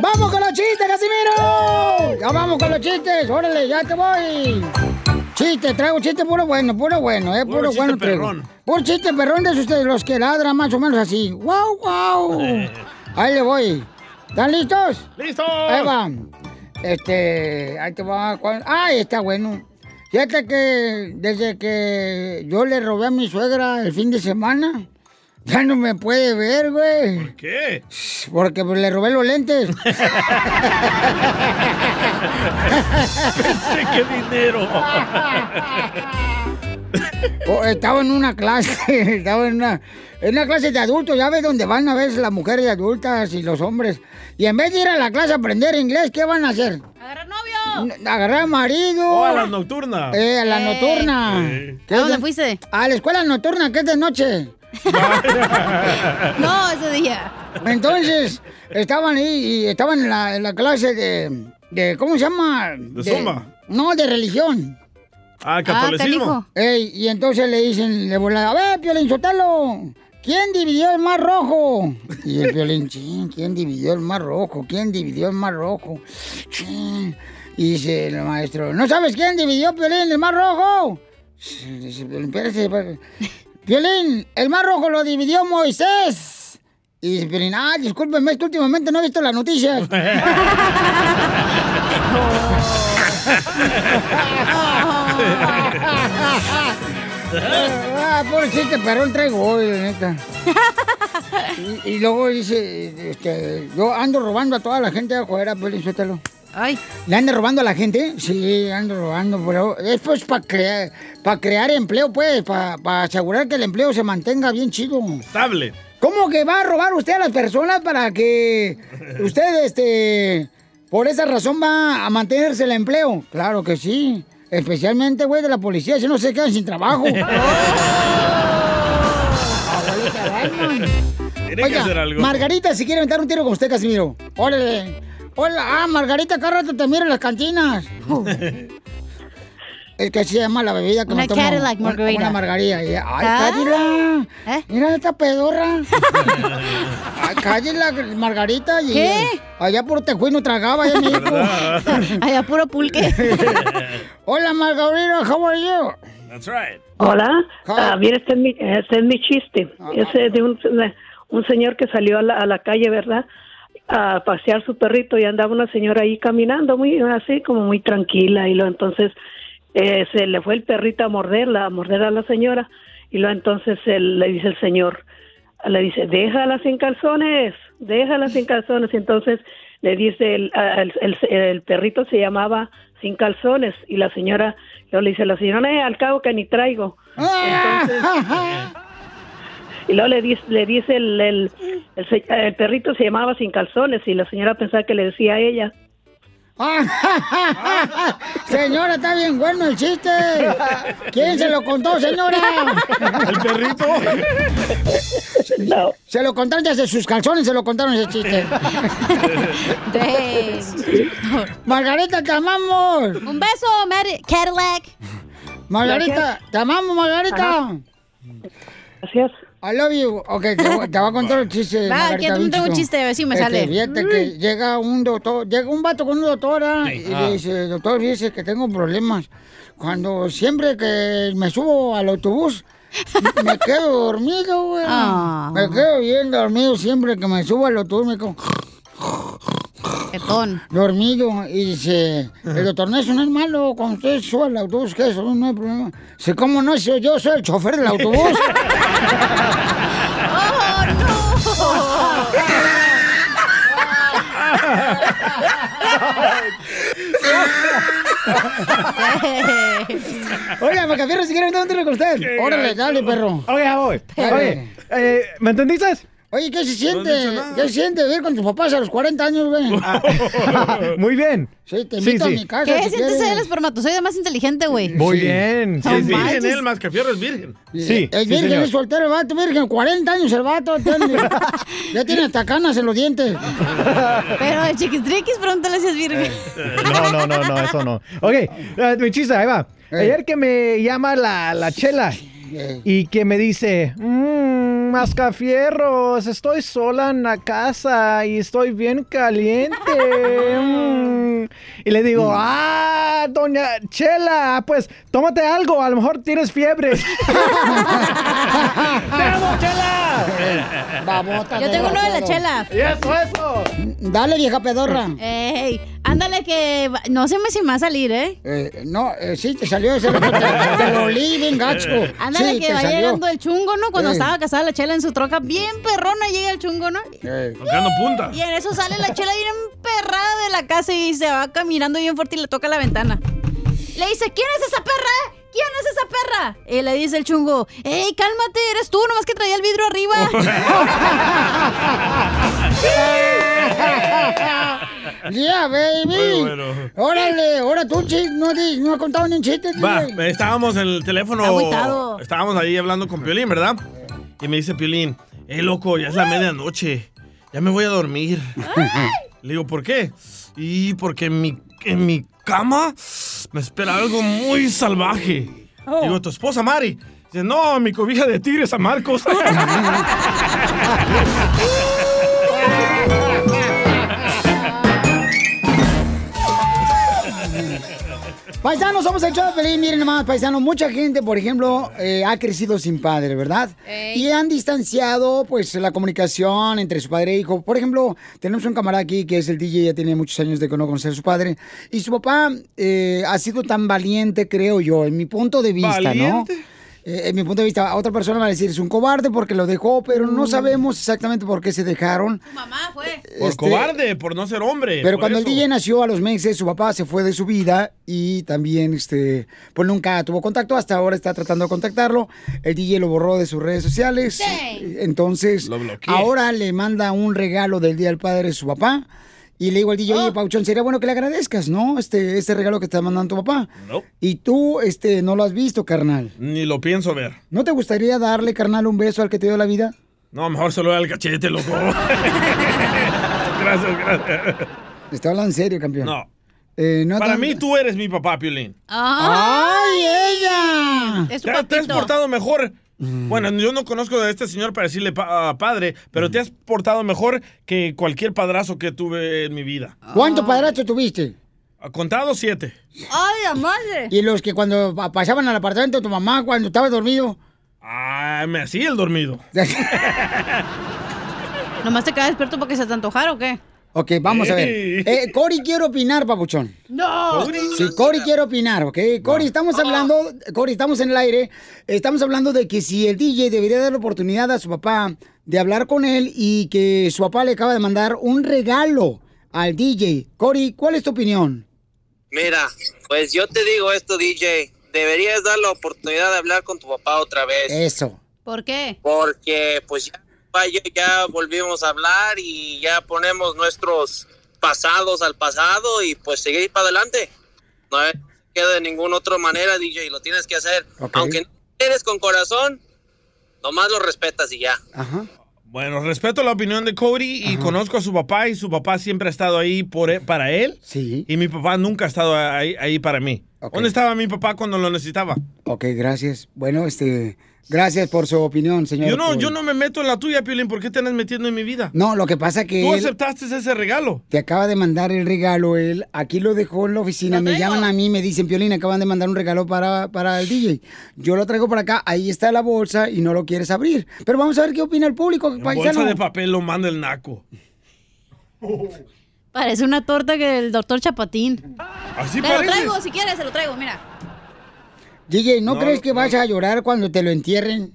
¡Vamos con los chistes, Casimiro! ¡Ya vamos con los chistes! ¡Órale, ya te voy! Chiste, traigo chiste puro bueno, puro bueno, eh, Puro puro chiste bueno traigo. perrón. Por chiste, perrón, de de los que ladran más o menos así. ¡Wow, wow! Ahí le voy. ¿Están listos? ¡Listo! Ahí va. Este, ahí te va. ¿cuál? ¡Ay, está bueno! Fíjate que desde que yo le robé a mi suegra el fin de semana, ya no me puede ver, güey. ¿Por qué? Porque pues, le robé los lentes. Pensé que dinero. Oh, estaba en una clase, estaba en una, en una clase de adultos, ya ves donde van a ver las mujeres adultas y los hombres. Y en vez de ir a la clase a aprender inglés, ¿qué van a hacer? ¡Agarrar novio! Agarrar marido. Oh, a la nocturna. Eh, a la nocturna. Sí. ¿Qué ¿A dónde fuiste? A la escuela nocturna, que es de noche. No, ese día. Entonces, estaban ahí y estaban en la, en la clase de, de, ¿cómo se llama? ¿De zumba? No, de religión. Ah, catolicismo. Ey, y entonces le dicen, le volada, a ver, Piolín Sotelo, ¿quién dividió el mar rojo? Y el Piolín, "Chin, ¿quién dividió el mar rojo? ¿Quién dividió el mar rojo? Chin". Y dice el maestro, ¿no sabes quién dividió, Piolín, el mar rojo? Dice, Piolín, espérate, Piolín, el mar rojo lo dividió Moisés. Y dice Piolín, ah, discúlpeme, es que últimamente no he visto las noticias. Ah, chiste, perrón traigo hoy, neta. Y, y luego dice, este, yo ando robando a toda la gente de afuera, Piolín, suéltalo. Ay. ¿Le ando robando a la gente? Sí, ando robando, pero es pues para crear, para crear empleo, pues, para asegurar que el empleo se mantenga bien chido. Estable. ¿Cómo que va a robar usted a las personas para que usted, este, por esa razón va a mantenerse el empleo? Claro que sí. Especialmente, güey, de la policía, si no se quedan sin trabajo. Abuelita. Tiene que Oiga, hacer algo. Margarita, si quiere aventar un tiro con usted, Casimiro. Órale. Hola, ah, Margarita, cada rato te miro en las cantinas. Es que así se llama la bebida que Una me tomo. Cadillac Margarita. Una margarita. Y, Ay, Ah. Cadillac. ¿Eh? Mira esta pedorra. Ay, Cadillac, Margarita. Y, ¿Qué? Allá por Tejuino no tragaba, allá en México. Allá puro pulque. Hola, Margarita, how are you? That's right. Hola, ah, mira, este es mi, este es mi chiste. Ah, Es eh, de un, de un señor que salió a la, a la calle, ¿verdad? A pasear su perrito y andaba una señora ahí caminando muy así, como muy tranquila. Y luego entonces eh, se le fue el perrito a morderla, a morder a la señora. Y luego entonces él, le dice el señor, le dice, déjala sin calzones, déjala sin calzones. Y entonces le dice, el, el, el- el perrito se llamaba sin calzones. Y la señora, luego le dice la señora, "Eh, al cabo que ni traigo. Entonces, y luego le dice, le dice el, el, el se- el perrito se llamaba sin calzones y la señora pensaba que le decía a ella. señora, está bien bueno el chiste. ¿Quién se lo contó, señora? ¿El perrito? No. Se lo contaron desde sus calzones, se lo contaron ese chiste. Margarita, te amamos. Un beso, Mari- Cadillac. Margarita, te amamos, Margarita. Gracias. I love you. Ok, te, voy- te voy a contar el chiste. Va, Margarita, que tú bien tengo un chiste, a ver si me Este, sale. Fíjate que llega un doctor, llega un vato con una doctora Sí. y Ah. le dice, doctor, fíjese que tengo problemas. Cuando siempre que me subo al autobús, me quedo dormido, güey. Ah. Me quedo bien dormido siempre que me subo al autobús, me quedo... Dormido. Y dice, el doctor, no, eso no es malo. Cuando usted sube al autobús, que eso no hay problema. Dice, ¿cómo no? Si yo soy el chofer del autobús. Oiga, Macafierro, si quiere meter un tiro con usted. Órale, dale, perro. Ok, ya voy. Oye, eh, ¿me entendiste? Oye, ¿qué se siente? ¿Qué se siente vivir con tus papás a los 40 años, güey? Muy bien. Sí, te invito a mi casa. ¿Qué si sientes quieres. el espermatozoide más inteligente, güey? Muy bien. Sí, es virgen él, más que fierro es virgen. Sí, Es sí, virgen, señor. es soltero el vato, virgen. 40 años el vato. tiene- ya tiene hasta canas en los dientes. Pero el chiquistriquis, pregúntale si es virgen. No, no, no, no, eso no. Ok, eh, mi chiste, ahí va. Ayer que me llama la, la chela y que me dice, mmm, mascafierros, estoy sola en la casa y estoy bien caliente. mm". Y le digo, ah, doña Chela, pues tómate algo, a lo mejor tienes fiebre. ¡Vamos, Chela! Babota Yo tengo uno de la chela. ¡Y eso, eso! Dale, vieja pedorra. Ey, ándale que no sé si me va a salir, ¿eh? Eh, no, eh, sí, te salió ese te, te lo olí bien gacho. Ándale Sí, que te va salió. llegando el chungo, ¿no? Cuando Ey. estaba casada la chela en su troca, bien perrona llega el chungo, ¿no? Tocando punta. Y en eso sale la chela bien emperrada de la casa y se va caminando bien fuerte y le toca la ventana. Le dice, ¿quién es esa perra? ¿Quién es esa perra? Y le dice el chungo, ¡Ey, cálmate! Eres tú, nomás que traía el vidrio arriba. Yeah, baby. Bueno. Órale, ahora tú, no, no has contado ni un chiste, Va, estábamos en el teléfono. Agüitado. Estábamos ahí hablando con Piolín, ¿verdad? Y me dice Piolín, eh, loco, ya es la medianoche. Ya me voy a dormir. Le digo, ¿por qué? Y porque en mi, en mi cama me espera algo muy salvaje. Digo, ¿tu esposa Mari? Dice, no, mi cobija de tigre San Marcos. Paisanos, somos el show de Pelín. Miren nomás, paisanos, mucha gente, por ejemplo, eh, ha crecido sin padre, ¿verdad? Y han distanciado, pues, la comunicación entre su padre e hijo. Por ejemplo, tenemos un camarada aquí que es el DJ, ya tiene muchos años de no conocer a su padre. Y su papá eh, ha sido tan valiente, creo yo, en mi punto de vista, ¿Valiente? ¿no? Eh, en mi punto de vista, otra persona va a decir, es un cobarde porque lo dejó, pero no sabemos exactamente por qué se dejaron. Por Este, cobarde, por no ser hombre. Pero por cuando eso. el DJ nació a los meses, su papá se fue de su vida y también, este, pues nunca tuvo contacto. Hasta ahora está tratando de contactarlo. El DJ lo borró de sus redes sociales. Entonces, ahora le manda un regalo del Día del Padre a su papá. Y le digo al DJ, Oh. oye, Pauchón, sería bueno que le agradezcas, ¿no? Este, este regalo que está mandando tu papá. No, Y tú, este, no lo has visto, carnal. ni lo pienso ver. ¿No te gustaría darle, carnal, un beso al que te dio la vida? No, mejor se lo da el cachete, loco. gracias, gracias. Está hablando en serio, campeón. No. Eh, no Para te- mí tú eres mi papá, Piolín. ¡Ay, ella! Es Te, te has portado mejor. Bueno, yo no conozco a este señor para decirle pa- ah, padre, pero te has portado mejor que cualquier padrazo que tuve en mi vida. ¿Cuántos padrastros tuviste? Ha contado siete. ¡Ay, la madre! Y los que cuando pa- pasaban al apartamento de tu mamá cuando estaba dormido. Ah, me hacía el dormido. ¿Nomás te quedas despierto porque se te antojara o qué? Ok, vamos a ver. Eh, Cory quiere opinar, papuchón. ¡No! Sí, Cory quiere opinar, ¿ok? Cory, estamos hablando, Cory, estamos en el aire, estamos hablando de que si el DJ debería dar la oportunidad a su papá de hablar con él y que su papá le acaba de mandar un regalo al DJ. Cory, ¿cuál es tu opinión? Mira, pues yo te digo esto, DJ. Deberías dar la oportunidad de hablar con tu papá otra vez. Eso. ¿Por qué? Porque pues ya, ya volvimos a hablar y ya ponemos nuestros pasados al pasado y pues seguir para adelante. No queda de ninguna otra manera, DJ. Lo tienes que hacer. Ok. Aunque no eres con corazón, nomás lo respetas y ya. Ajá. Bueno, respeto la opinión de Cody y conozco a su papá y su papá siempre ha estado ahí por e- para él. Sí. Y mi papá nunca ha estado ahí, ahí para mí. ¿Dónde estaba mi papá cuando lo necesitaba? Ok, gracias. Bueno, este, gracias por su opinión, señor. Yo no, yo no me meto en la tuya, Piolín. ¿Por qué te andas metiendo en mi vida? No, lo que pasa que Tú él aceptaste ese regalo. te acaba de mandar el regalo, él aquí lo dejó en la oficina, me llaman a mí, me dicen, Piolín, acaban de mandar un regalo para, para el DJ. Yo lo traigo para acá, ahí está la bolsa y no lo quieres abrir. Pero vamos a ver qué opina el público, En paisano. bolsa de papel lo manda el naco. Parece una torta que el doctor Chapatín. Así Te lo parece. traigo, si quieres, se lo traigo, mira. DJ, ¿no, No, crees que no. vas a llorar cuando te lo entierren?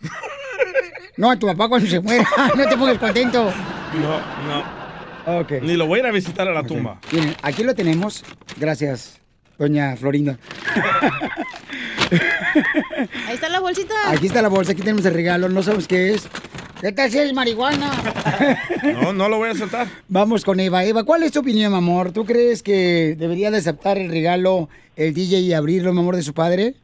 no, a tu papá cuando se muera, no te pongas contento. No, no. Ok. Ni lo voy a ir a visitar a la tumba. Miren, aquí lo tenemos. Gracias, doña Florinda. Ahí está la bolsita. Aquí está la bolsa, aquí tenemos el regalo, no sabemos qué es. ¿Qué tal si es marihuana? No, no lo voy a aceptar. Vamos con Eva. Eva, ¿cuál es tu opinión, mi amor? ¿Tú crees que debería de aceptar el regalo el DJ y abrirlo, mi amor, de su padre?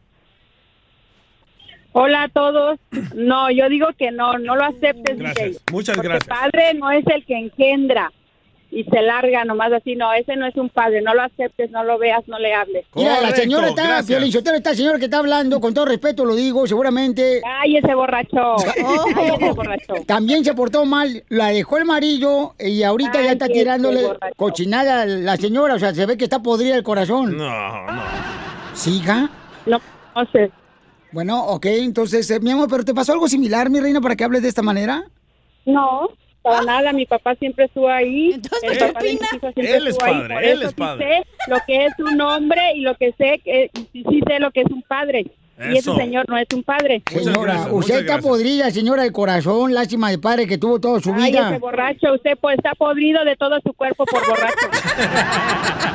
Hola a todos. No, yo digo que no, no lo aceptes, Gracias. DJ. Muchas Porque gracias. El padre no es el que engendra. Y se larga nomás así. No, ese no es un padre. No lo aceptes, no lo veas, no le hables. Mira, la señora está, Piolín Sotelo, esta señora que está hablando, con todo respeto lo digo, seguramente... Cállese, borracho. Cállese, borracho. También se portó mal, la dejó el marido y ahorita ya está tirándole cochinada a la señora, o sea, se ve que está podrida el corazón. No, no. ¿Siga? No, no sé. Bueno, ok, entonces, eh, mi amor, ¿pero te pasó algo similar, mi reina, para que hables de esta manera? No, para nada. Mi papá siempre estuvo ahí. Entonces, el ¿qué papá de siempre Él es ahí, padre, él eso es sí padre. sé lo que es un hombre y lo que sé, que, sí, sí sé lo que es un padre. Y ese señor no es un padre. Señora, usted está podrida, señora del corazón, lástima de padre que tuvo toda su Ay, vida. ese borracho, usted pues, está podrido de todo su cuerpo por borracho.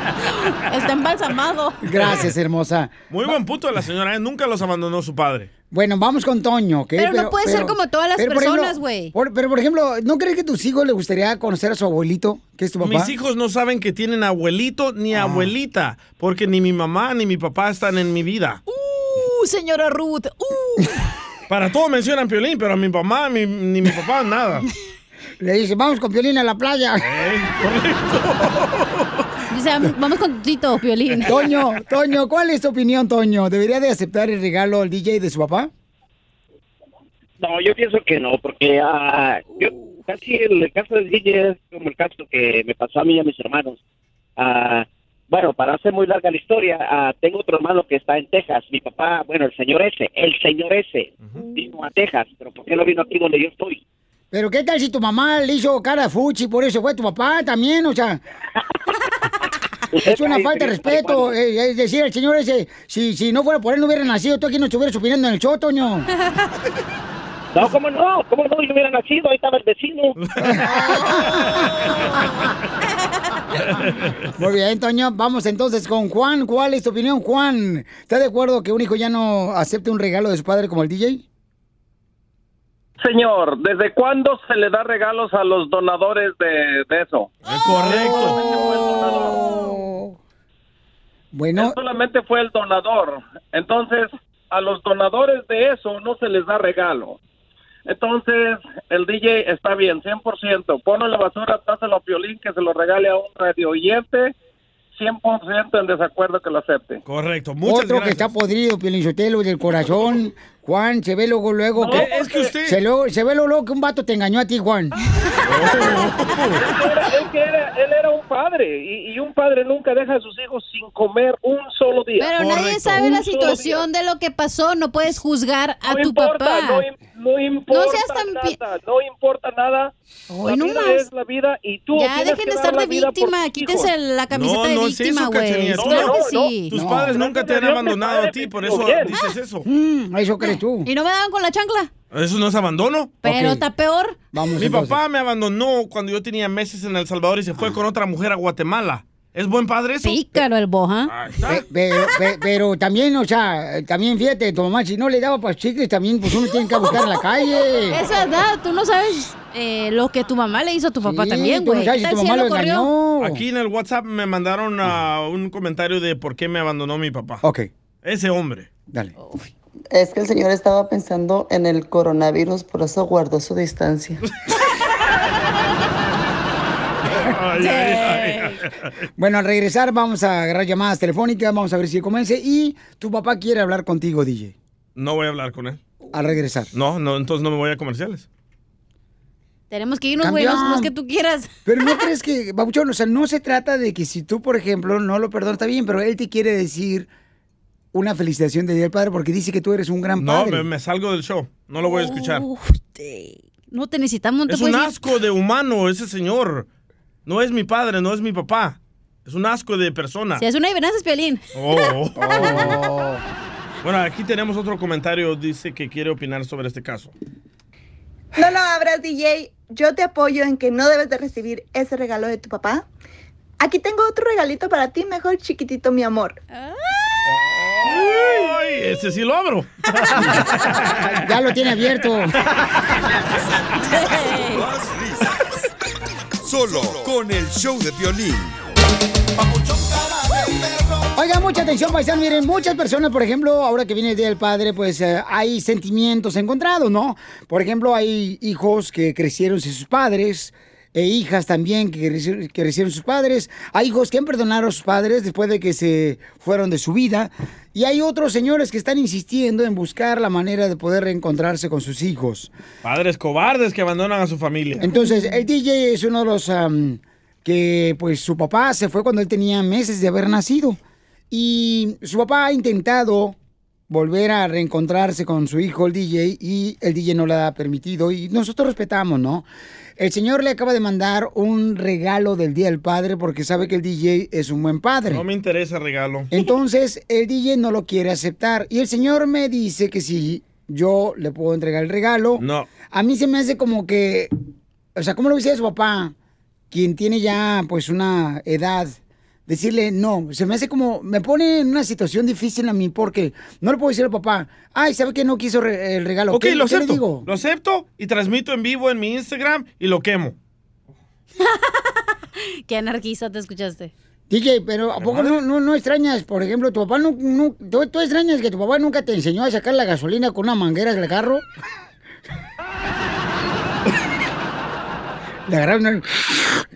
Está embalsamado. Gracias, hermosa. Muy buen punto de la señora, ¿eh? Nunca los abandonó su padre. Bueno, vamos con Toño, ¿ok? Pero no puede ser como todas las personas, güey. Pero, por ejemplo, ¿no crees que a tus hijos les gustaría conocer a su abuelito, que es tu papá? Mis hijos no saben que tienen abuelito ni Ah. abuelita, porque ni mi mamá ni mi papá están en mi vida. Uh, señora Ruth. Uh. Para todo mencionan Piolín, pero a mi mamá mi- ni mi papá nada. Le dice, vamos con Piolín a la playa. Dice, vamos con Tito, Violín. Toño, Toño, ¿cuál es tu opinión, Toño? ¿Debería de aceptar el regalo al DJ de su papá? No, yo pienso que no, porque ah, yo casi el caso del DJ es como el caso que me pasó a mí y a mis hermanos. Ah, bueno, para hacer muy larga la historia, ah, tengo otro hermano que está en Texas. Mi papá, bueno, el señor ese, el señor ese, vino a Texas, pero ¿por qué no vino aquí donde yo estoy? Pero ¿qué tal si tu mamá le hizo cara a fuchi, por eso fue tu papá también? O sea, es una falta de respeto. eh, Es decir, el señor ese, si, si no fuera por él no hubiera nacido, tú aquí no estuvieras opinando en el show, Toño. No, ¿cómo no? ¿Cómo no? Yo hubiera nacido, ahí estaba el vecino. Muy bien, Toño. Vamos entonces con Juan. ¿Cuál es tu opinión, Juan? ¿Está de acuerdo que un hijo ya no acepte un regalo de su padre como el DJ? Señor, ¿desde cuándo se le da regalos a los donadores de, de eso? Bueno. Él solamente fue el donador. Entonces, a los donadores de eso no se les da regalo. Entonces, el DJ está bien, 100%. Ponlo en la basura, dáselo a Piolín, que se lo regale a un radio oyente. 100% en desacuerdo que lo acepte. Correcto, muchas Otro que está podrido, Pielinchotelo, del corazón. Juan, se ve luego, luego No, que... es que usted- Se, lo- se ve luego, luego que un vato te engañó a ti, Juan. Él era, él que era- él era un padre y, y un padre nunca deja a sus hijos sin comer un solo día. Pero nadie sabe Un la situación de lo que pasó. No puedes juzgar a No tu importa, papá. no, im- no importa No seas tan nada, no importa nada. Hoy la no vida más. es la vida y tú Ya dejen de estar la de víctima. Quítese la camiseta No, de no es víctima, güey. Claro que sí. Tus padres nunca te han abandonado a ti, por eso dices eso. Mm, eso crees tú. ¿Y no me daban con la chancla? ¿Eso no es abandono? Pero está peor. Vamos Mi entonces. papá me abandonó cuando yo tenía meses en El Salvador y se fue con otra mujer a Guatemala. ¿Es buen padre eso? Pícaro el boja. Pe- Pero, pe- pero también, o sea, también fíjate, tu mamá, si no le daba para chicles, también pues uno tiene que buscar en la calle. Es verdad, tú no sabes eh, lo que tu mamá le hizo a tu papá Sí, también, no güey. ¿Qué si tu mamá lo engañó. Aquí en el WhatsApp me mandaron ah, un comentario de por qué me abandonó mi papá. Ok. Ese hombre. Dale. Es que el señor estaba pensando en el coronavirus, por eso guardó su distancia. Bueno, al regresar vamos a agarrar llamadas telefónicas, vamos a ver si convence. Y tu papá quiere hablar contigo, DJ, No voy a hablar con él. al regresar. No, no, entonces no me voy a comerciales. Tenemos que irnos, güey. No es que tú quieras. Pero no crees que, Babuchón, o sea, no se trata de que si tú, por ejemplo, no lo perdonas, está bien, pero él te quiere decir una felicitación de Día del Padre porque dice que tú eres un gran No, padre. me, me salgo del show. No lo voy a escuchar. No te necesitamos, no te Es un ir. asco de humano ese señor. No es mi padre, no es mi papá. Es un asco de persona. Si es una es Piolín. Oh. Bueno, aquí tenemos otro comentario. Dice que quiere opinar sobre este caso. No lo abras, DJ. Yo te apoyo en que no debes de recibir ese regalo de tu papá. Aquí tengo otro regalito para ti, mejor chiquitito, mi amor. Ay, ese sí lo abro. ya lo tiene abierto. Solo con el show de violín. Oiga, mucha atención, paisano. Miren, muchas personas, por ejemplo, ahora que viene el Día del Padre, pues eh, hay sentimientos encontrados, ¿no? Por ejemplo, hay hijos que crecieron sin sus padres. e hijas también que, que recibieron sus padres. Hay hijos que han perdonado a sus padres después de que se fueron de su vida. Y hay otros señores que están insistiendo en buscar la manera de poder reencontrarse con sus hijos. Padres cobardes que abandonan a su familia. Entonces, el DJ es uno de los que, pues, su papá se fue cuando él tenía meses de haber nacido. Y su papá ha intentado volver a reencontrarse con su hijo, el DJ, y el DJ no le ha permitido. Y nosotros respetamos, ¿no? El señor le acaba de mandar un regalo del Día del Padre porque sabe que el DJ es un buen padre. No me interesa regalo. Entonces, el DJ no lo quiere aceptar. Y el señor me dice que sí, yo le puedo entregar el regalo. No. A mí se me hace como que, o sea, ¿cómo lo dice su papá? Quien tiene ya, pues, una edad. Decirle no, se me hace como, me pone en una situación difícil a mí porque no le puedo decir al papá, ay, ¿sabe que no quiso re- el regalo? Ok, ¿Qué- lo qué le acepto. digo? Lo acepto y transmito en vivo en mi Instagram y lo quemo. Qué anarquista te escuchaste. DJ, pero ¿a poco no, no, no extrañas, por ejemplo, tu papá no, no- tú, tú extrañas que tu papá nunca te enseñó a sacar la gasolina con una manguera del carro? Le agarraron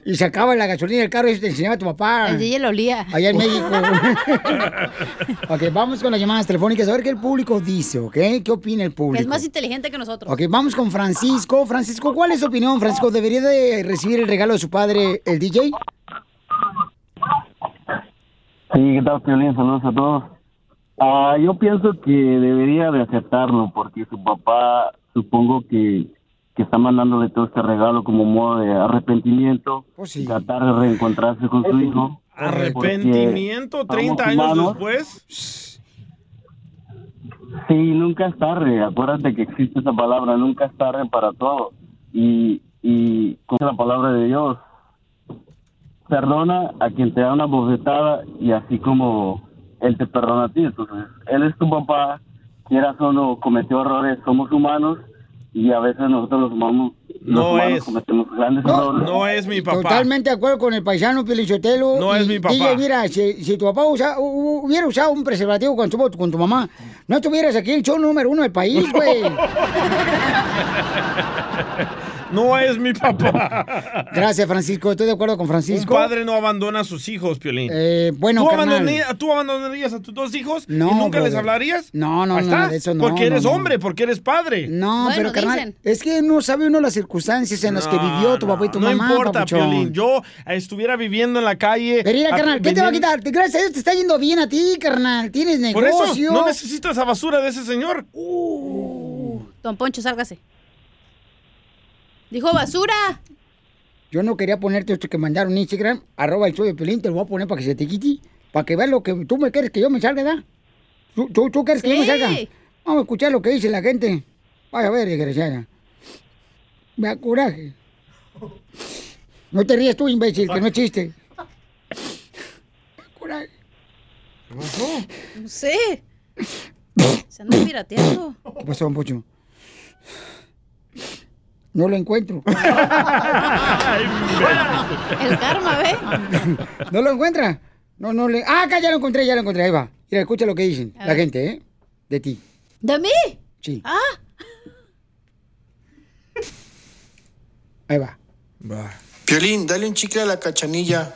y sacaba la gasolina del carro y te enseñaba a tu papá. El DJ lo olía. Allá en México. ok, vamos con las llamadas telefónicas a ver qué el público dice, ¿ok? ¿Qué opina el público? es más inteligente que nosotros. Ok, vamos con Francisco. Francisco, ¿cuál es tu opinión? Francisco, ¿debería de recibir el regalo de su padre, el DJ? Sí, ¿qué tal, Piolín? Saludos a todos. Ah, yo pienso que debería de aceptarlo porque su papá, supongo que, que está mandándole todo este regalo como modo de arrepentimiento, tratar de reencontrarse con su hijo. Arrepentimiento Porque 30 somos años humanos. después. Sí, nunca es tarde. Acuérdate que existe esa palabra, nunca es tarde para todo. Y, y con la palabra de Dios, perdona a quien te da una bofetada y así como Él te perdona a ti. Entonces, Él es tu papá, quieras o no, cometió errores, somos humanos y a veces nosotros los humanos, los No humanos es. cometemos grandes errores. No es mi papá. Totalmente de acuerdo con el paisano Pelichotelo. No es mi papá. DJ, mira, si, si tu papá usa- hubiera usado un preservativo con tu, con tu mamá, no estuvieras aquí el show número uno del país, güey. No es mi papá. Gracias, Francisco. Estoy de acuerdo con Un Francisco. padre no abandona a sus hijos, Piolín. Eh, bueno, ¿Tú, carnal. abandonarías, ¿Tú abandonarías a tus dos hijos No, y nunca les hablarías? No, no, no, de eso no, Porque eres no, no. hombre, porque eres padre. No, pero carnal, es que no sabe uno las circunstancias en las que vivió tu papá y tu no mamá, importa, papuchón. Piolín. Yo estuviera viviendo en la calle. Pero mira, carnal, ¿qué te va a quitar? Gracias a Dios te está yendo bien a ti, carnal. Tienes Por negocio. eso, no necesito esa basura de ese señor. Don Poncho, sálgase. Dijo basura. Yo no quería ponerte esto que mandaron en Instagram, arroba el show de Pelín, te lo voy a poner para que se te quite, para que veas lo que tú me quieres que yo me salga, ¿da? ¿Tú, tú, tú quieres que yo me Sí. salga? Vamos a escuchar lo que dice la gente. Vaya a ver, desgraciada. Me da coraje. No te ríes tú, imbécil, que no es chiste. Coraje. No sé. Se anda pirateando. ¿Qué pasó, Pocho? No lo encuentro. El karma, ¿ve? ¿No lo encuentra? No, no le... Ah, acá ya lo encontré, ya lo encontré. Ahí va. Mira, escucha lo que dicen A la ver. gente, ¿eh? De ti. ¿De mí? Sí. Ah, Ahí va. Piolín, dale un chicle a la cachanilla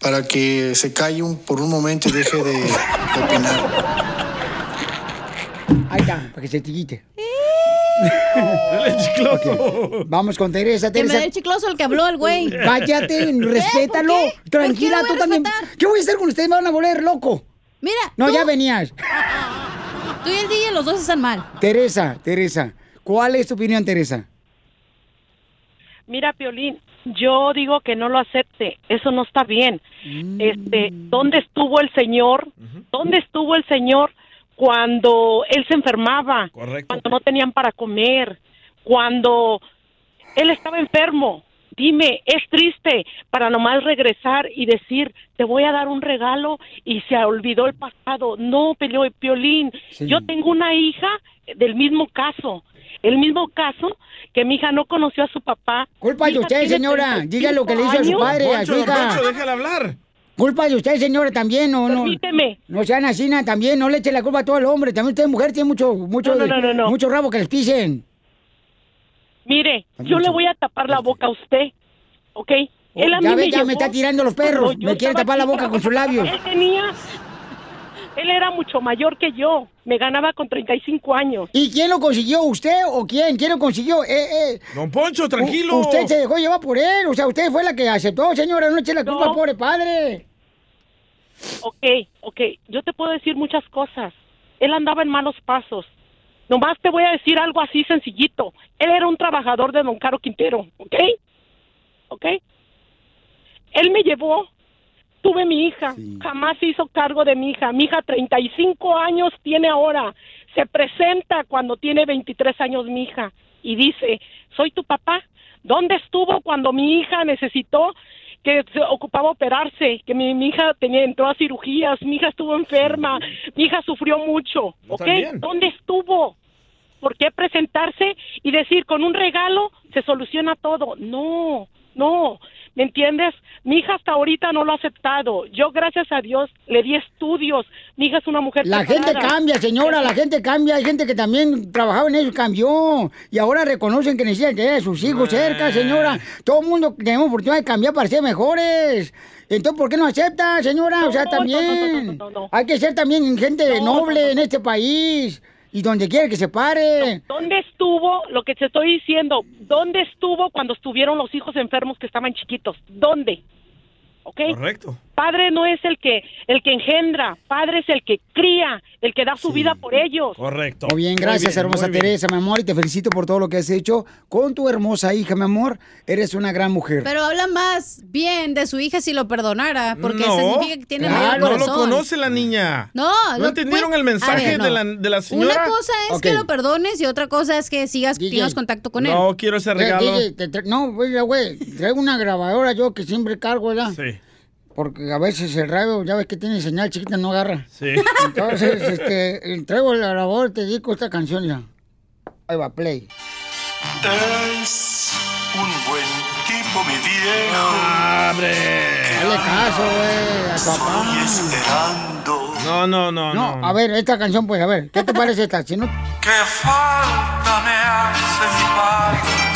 para que se calle un, por un momento y deje de, de opinar. Ahí está, para que se te quite. Dale chicloso. Vamos con Teresa, que me Teresa. el chicloso el que habló el güey. Cállate, respétalo. ¿Por qué? Tranquila, ¿Por qué tú también. ¿Qué voy a hacer con ustedes? Me van a volver loco. Mira. No, tú- ya venías. Tú y el DJ, los dos están mal. Teresa, Teresa. ¿Cuál es tu opinión, Teresa? Mira, Piolín, yo digo que no lo acepte. Eso no está bien. Este, ¿dónde estuvo el señor? ¿Dónde estuvo el señor cuando él se enfermaba? Cuando no tenían para comer, cuando él estaba enfermo. Dime, es triste para nomás regresar y decir, te voy a dar un regalo y se olvidó el pasado. No, Pelio- Piolín, Sí. yo tengo una hija del mismo caso, el mismo caso que mi hija no conoció a su papá. Culpa de usted, señora. Diga lo que le hizo a su 35 padre, a su años. hija. déjala hablar. Culpa de usted, señora, también, no, no. Permíteme. No sean así, también, no le eche la culpa a todo el hombre. También usted, mujer, tiene mucho, mucho, No, no, no, mucho rabo que les pisen. Mire, yo le voy a tapar la boca a usted ¿ok? Él a Oh, ya mí ve, me ya me está tirando los perros. Me quiere tapar la boca con sus labios. Él tenía, él era mucho mayor que yo. Me ganaba con 35 años. ¿Y quién lo consiguió? ¿Usted o quién? ¿Quién lo consiguió? Eh, eh. Don Poncho, tranquilo. U- usted se dejó llevar por él. O sea, usted fue la que aceptó, señora. No eche la culpa No. al pobre padre. Ok, ok, yo te puedo decir muchas cosas. Él andaba en malos pasos. Nomás te voy a decir algo así sencillito. Él era un trabajador de Don Caro Quintero, ¿ok? ¿Ok? Él me llevó, tuve mi hija, jamás se hizo cargo de mi hija. Mi hija 35 años tiene ahora. Se presenta cuando tiene 23 años mi hija y dice, soy tu papá. ¿Dónde estuvo cuando mi hija necesitó que se ocupaba operarse, que mi, mi hija tenía, entró a cirugías, mi hija estuvo enferma, mi hija sufrió mucho, ¿ok? también. ¿Dónde estuvo? ¿Por qué presentarse y decir con un regalo se soluciona todo? No, no, ¿me entiendes? Mi hija hasta ahorita no lo ha aceptado. Yo, gracias a Dios, le di estudios. Mi hija es una mujer La gente cambia, señora, la gente cambia. Hay gente que también trabajaba en eso y cambió. Y ahora reconocen que necesitan tener a sus hijos cerca, señora. Todo el mundo tenemos oportunidad de cambiar para ser mejores. Entonces, ¿por qué no acepta, señora? o sea, también. no, no. Hay que ser también gente No, noble no, no, en este país. Y donde quiera que se pare. ¿Dónde estuvo lo que te estoy diciendo? ¿Dónde estuvo cuando estuvieron los hijos enfermos que estaban chiquitos? ¿Dónde? ¿Ok? Correcto. Padre no es el que el que engendra, padre es el que cría, el que da su vida por ellos. Correcto. Muy bien, gracias, bien, hermosa bien. Teresa, mi amor. Y te felicito por todo lo que has hecho con tu hermosa hija, mi amor. Eres una gran mujer. Pero habla más bien de su hija si lo perdonara, porque no, eso significa que tiene claro, mayor no corazón. lo conoce la niña. No, ¿No lo- entendieron pues, el mensaje ver, no. de, la, de la señora? Una cosa es que lo perdones y otra cosa es que sigas tengas contacto con él. No quiero ese regalo. DJ, te no, güey, güey, traigo una grabadora yo que siempre cargo, ¿verdad? Sí. Porque a veces el radio, ya ves que tiene señal chiquita, no agarra. Sí. Entonces, este, traigo la grabadora y te dedico esta canción ya. Ahí va, play. Es un buen tipo, mi viejo. ¡Hombre! Dale caso, güey, a tu papá. esperando. No, no, no, No, no. a ver, esta canción, pues, a ver, ¿qué te parece esta? Si no, Qué falta me hace mi padre.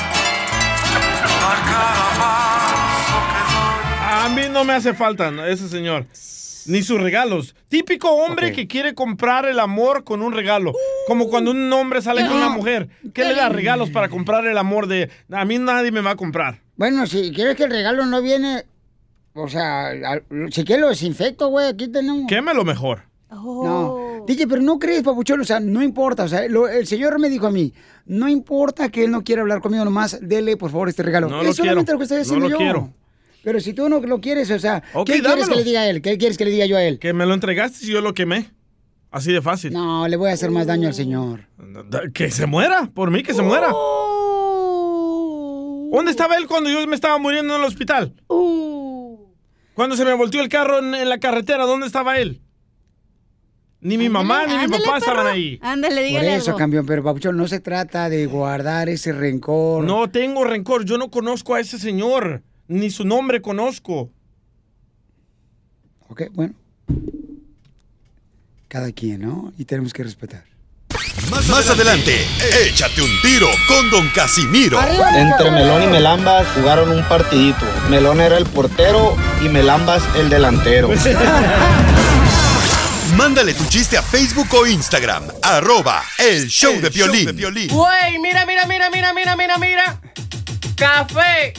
No me hace falta ¿no? ese señor. Ni sus regalos. Típico hombre que quiere comprar el amor con un regalo. Como cuando un hombre sale con una mujer. ¿Qué le da regalos para comprar el amor de... A mí nadie me va a comprar. bueno, si quieres que el regalo no viene, o sea, si quieres lo desinfecto, güey, aquí tenemos. Quémelo mejor. No, DJ, pero no crees, papuchón, o sea, no importa, o sea, lo- el señor me dijo a mí, no importa que él no quiera hablar conmigo nomás, dele por favor este regalo. No es lo solamente quiero, lo que estoy no haciendo lo yo. quiero. Pero si tú no lo quieres, o sea, ¿qué quieres que le diga a él? ¿Qué quieres que le diga yo a él? Que me lo entregaste y yo lo quemé. Así de fácil. No, le voy a hacer más daño al señor. Que se muera. Por mí, que se muera. ¿Dónde estaba él cuando yo me estaba muriendo en el hospital? Cuando se me volteó el carro en, en la carretera, ¿dónde estaba él? Ni mi mamá ni mi papá estaban ahí. Ándale, Por dígale eso, algo. campeón, pero papuchón, no se trata de guardar ese rencor. No tengo rencor. Yo no conozco a ese señor. Ni su nombre conozco. Ok, bueno. Cada quien, ¿no? Y tenemos que respetar. Más adelante, échate un tiro con Don Casimiro. Entre Melón y Melambas jugaron un partidito. Melón era el portero y Melambas el delantero. Mándale tu chiste a Facebook o Instagram, arroba el show de Piolín. Güey, mira, mira, mira, mira, mira, mira, mira. Café.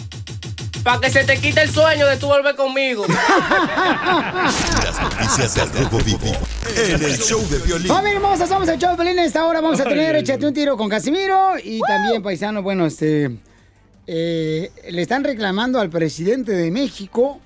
Para que se te quite el sueño de tú volver conmigo. Las noticias del Rojo Vivo en el show de Piolín. Familia hermosa, somos el show de. En esta hora vamos a tener Échate un tiro con Casimiro y también, paisano, bueno, este... eh, le están reclamando al presidente de México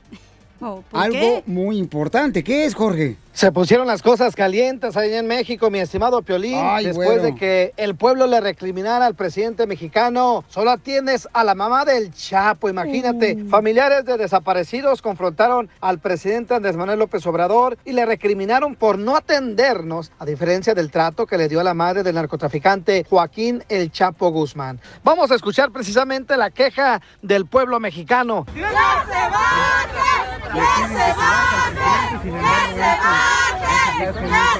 ¿por algo qué? muy importante. ¿Qué es, Jorge? Se pusieron las cosas calientes ahí en México, mi estimado Piolín, Ay, después de que el pueblo le recriminara al presidente mexicano. Solo atiendes a la mamá del Chapo, imagínate. Mm. Familiares de desaparecidos confrontaron al presidente Andrés Manuel López Obrador y le recriminaron por no atendernos, a diferencia del trato que le dio a la madre del narcotraficante Joaquín El Chapo Guzmán. Vamos a escuchar precisamente la queja del pueblo mexicano. ¡Que se baje! ¡Que se baje! ¡Que se baje! ¡Que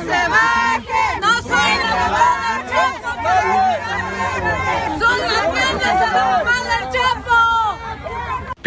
se baje! ¡No soy la mamá del Chapo! ¡Son las tiendas de la mamá del Chapo!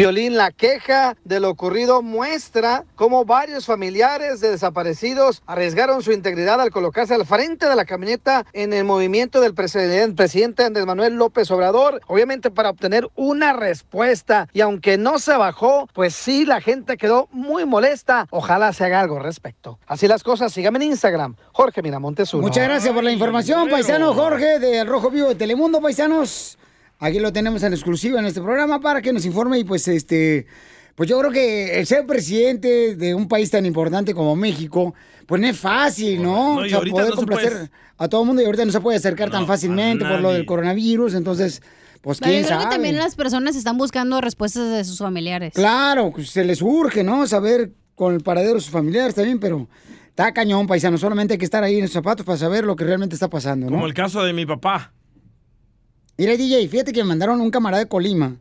Piolín, la queja de lo ocurrido muestra cómo varios familiares de desaparecidos arriesgaron su integridad al colocarse al frente de la camioneta en el movimiento del presidente, presidente Andrés Manuel López Obrador, obviamente para obtener una respuesta. Y aunque no se bajó, pues sí, la gente quedó muy molesta. Ojalá se haga algo al respecto. Así las cosas, síganme en Instagram, Jorge Miramontes uno. Muchas gracias por la información, paisano Jorge de Rojo Vivo de Telemundo, paisanos. Aquí lo tenemos en exclusiva en este programa para que nos informe y pues este, pues yo creo que el ser presidente de un país tan importante como México, pues no es fácil, ¿no? No, y o sea, poder no complacer puede- a todo el mundo y ahorita no se puede acercar tan fácilmente por lo del coronavirus, entonces, pues Pero quién yo creo que sabe. también las personas están buscando respuestas de sus familiares. Claro, pues, se les urge, ¿no? Saber con el paradero de sus familiares también, pero está cañón, paisano. Solamente hay que estar ahí en los zapatos para saber lo que realmente está pasando, ¿no? Como el caso de mi papá. Mira, DJ, fíjate que me mandaron un camarada de Colima.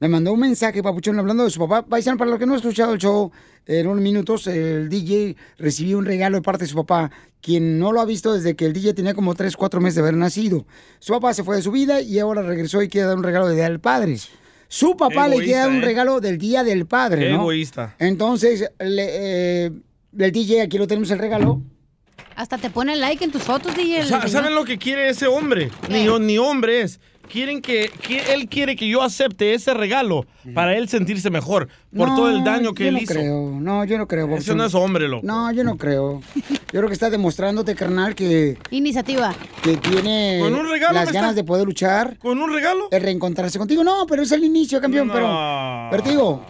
Me mandó un mensaje, papuchón, hablando de su papá. Paisano, para los que no han escuchado el show en unos minutos, el DJ recibió un regalo de parte de su papá, quien no lo ha visto desde que el DJ tenía como 3, 4 meses de haber nacido. Su papá se fue de su vida y ahora regresó y quiere dar un regalo de Día del Padre. Su papá le quiere dar un ¿eh? regalo del Día del Padre, Qué ¿no? egoísta. Entonces, le, eh, el DJ, aquí lo tenemos el regalo. Hasta te pone like en tus fotos, DJ. Sa-. ¿Saben lo que quiere ese hombre? Ni, ni hombre es. Quieren que, que él quiere que yo acepte ese regalo para él sentirse mejor por No, todo el daño que yo él no hizo. creo, no, yo no creo. Eso no es hombre, loco. No, yo no creo. Yo creo que está demostrándote, carnal, que... Iniciativa. Que tiene ¿Con un regalo las ganas está- de poder luchar. ¿Con un regalo? De reencontrarse contigo. No, pero es el inicio, campeón. No. Pero, pero te digo,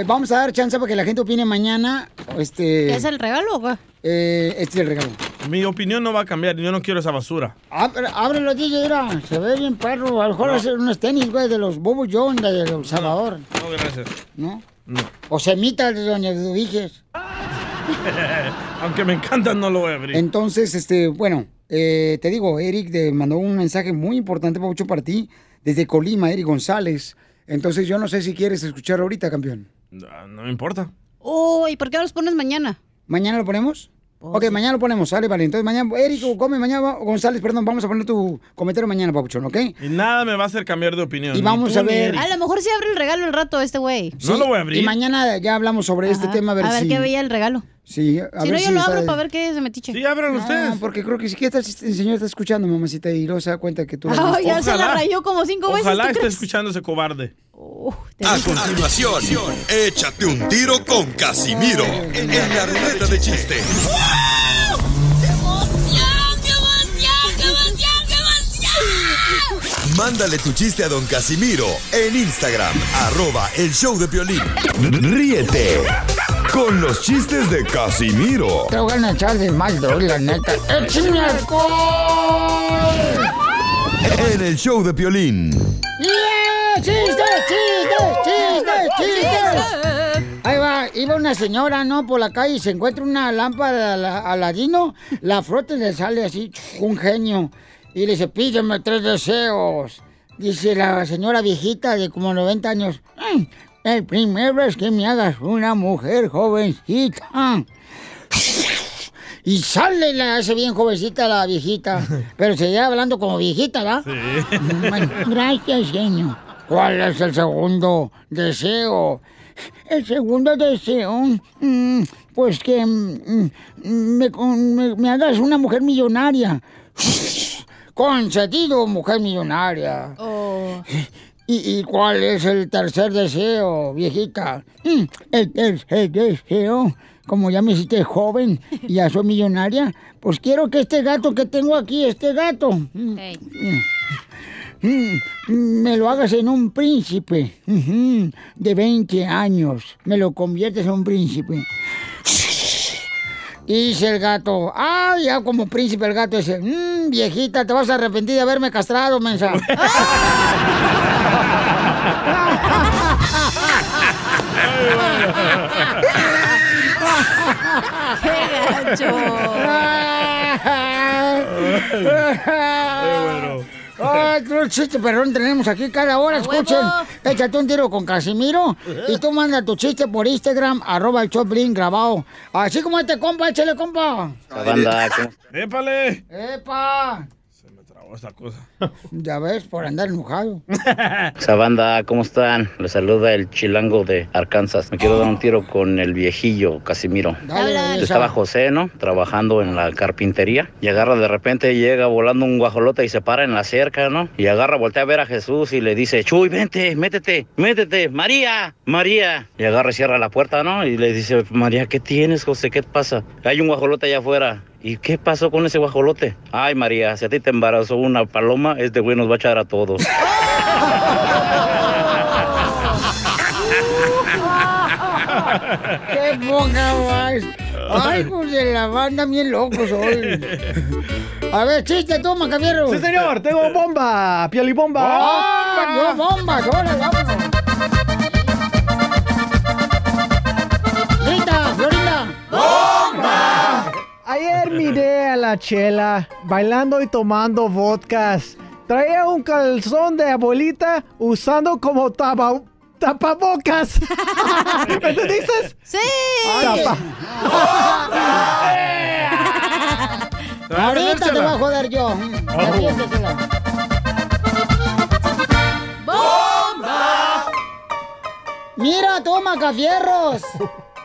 eh, vamos a dar chance para que la gente opine mañana. Este, ¿Es el regalo o qué? eh, este es el regalo. Mi opinión no va a cambiar. Yo no quiero esa basura. Ábre- Ábrelo, DJ, mira. Se ve bien perro. A lo mejor No. hacer unos tenis, güey, de los Bobo John, de El Salvador. No, gracias. ¿No? No. O semitas de Doña Dudiges. Aunque me encantan, no lo voy a abrir. Entonces, este, bueno, eh, te digo, Eric te mandó un mensaje muy importante, Pabucho, para ti, desde Colima, Eric González. Entonces, yo no sé si quieres escuchar ahorita, campeón. No, no me importa. Uy, ¿por qué no los pones mañana? ¿Mañana lo ponemos? ok, mañana lo ponemos, sale, vale. Entonces, mañana, Eric, come mañana, González, perdón, vamos a poner tu comentario mañana, Pabuchón, ¿ok? Y nada me va a hacer cambiar de opinión. Y vamos tú a ver-. A lo mejor sí abre el regalo el rato este güey. No lo voy a abrir. Y mañana ya hablamos sobre este tema, a ver, A ver si... qué veía el regalo. Sí, a si ver no, yo lo abro para ver qué es de metiche. Sí, ábranlo No, ustedes. porque creo que si el señor está escuchando, mamacita, y luego se da cuenta que tú... Ah, ya se la rayó como cinco veces. Ojalá ¿tú esté escuchando ese cobarde. A continuación, échate un tiro con Casimiro en la ruleta de chiste. Mándale tu chiste a don Casimiro en Instagram, arroba el show de violín. Ríete con los chistes de Casimiro Te voy a echar de mal, doy, la neta. ¡Échame en el show de violín. ¡Yeah! ¡Chistes, chistes, chistes, chistes! Ahí va, iba una señora, ¿no? Por la calle y se encuentra una lámpara ala- aladino, la frota y le sale así, un genio. Y le dice, pídeme tres deseos. Dice la señora viejita de como 90 años, "Ay, el primero es que me hagas una mujer jovencita. Y sale la hace bien jovencita la viejita, pero seguía hablando como viejita, ¿verdad? Bueno, gracias, genio. ¿Cuál es el segundo deseo? El segundo deseo, mm, pues que mm, me, me- me hagas una mujer millonaria. Concedido, mujer millonaria. ¿Y, y cuál es el tercer deseo, viejita? Mm, El tercer deseo, como ya me hiciste joven y ya soy millonaria, pues quiero que este gato que tengo aquí, este gato, mm, mm, me lo hagas en un príncipe de 20 años. Me lo conviertes en un príncipe. Y dice el gato, ah, ya como príncipe el gato dice, "Mm, viejita, te vas a arrepentir de haberme castrado, mensa. ¡Qué Ay, qué chiste, perdón, tenemos aquí cada hora. Escuchen, échate un tiro con Casimiro y tú manda tu chiste por Instagram, arroba el Choplin grabado. Así como este compa, échale, compa. ¡Épale! ¡Epa! Trabó esta cosa. Ya ves, por andar enojado. Esa banda, ¿cómo están? Les saluda el chilango de Arkansas. Me quiero dar un tiro con el viejillo Casimiro. Dale, dale, Estaba. José, ¿no? Trabajando en la carpintería. Y agarra de repente, llega volando un guajolote y se para en la cerca, ¿no? Y agarra, voltea a ver a Jesús y le dice, Chuy, vente, métete, métete, María, María. Y agarra y cierra la puerta, ¿no? Y le dice, María, ¿qué tienes, José? ¿Qué pasa? Hay un guajolote allá afuera. ¿Y qué pasó con ese guajolote? Ay, María, si a ti te embarazó una paloma, este güey nos va a echar a todos. ¡Qué poca más! ¡Ay, pues de la banda bien locos hoy! A ver, chiste tú, Macavierro. Sí, señor, tengo bomba, piel y bomba. ¡Ah! ¡No bombas! ¡Órale, vámonos! ¡Grita, Florinda! Ayer miré a la chela bailando y tomando vodkas. Traía un calzón de abuelita usando como tapa, tapabocas. ¿Me dices? ¡Sí! Tapa. Ahorita te voy a joder yo. ¡Bomba! Mira tú, Macafierros.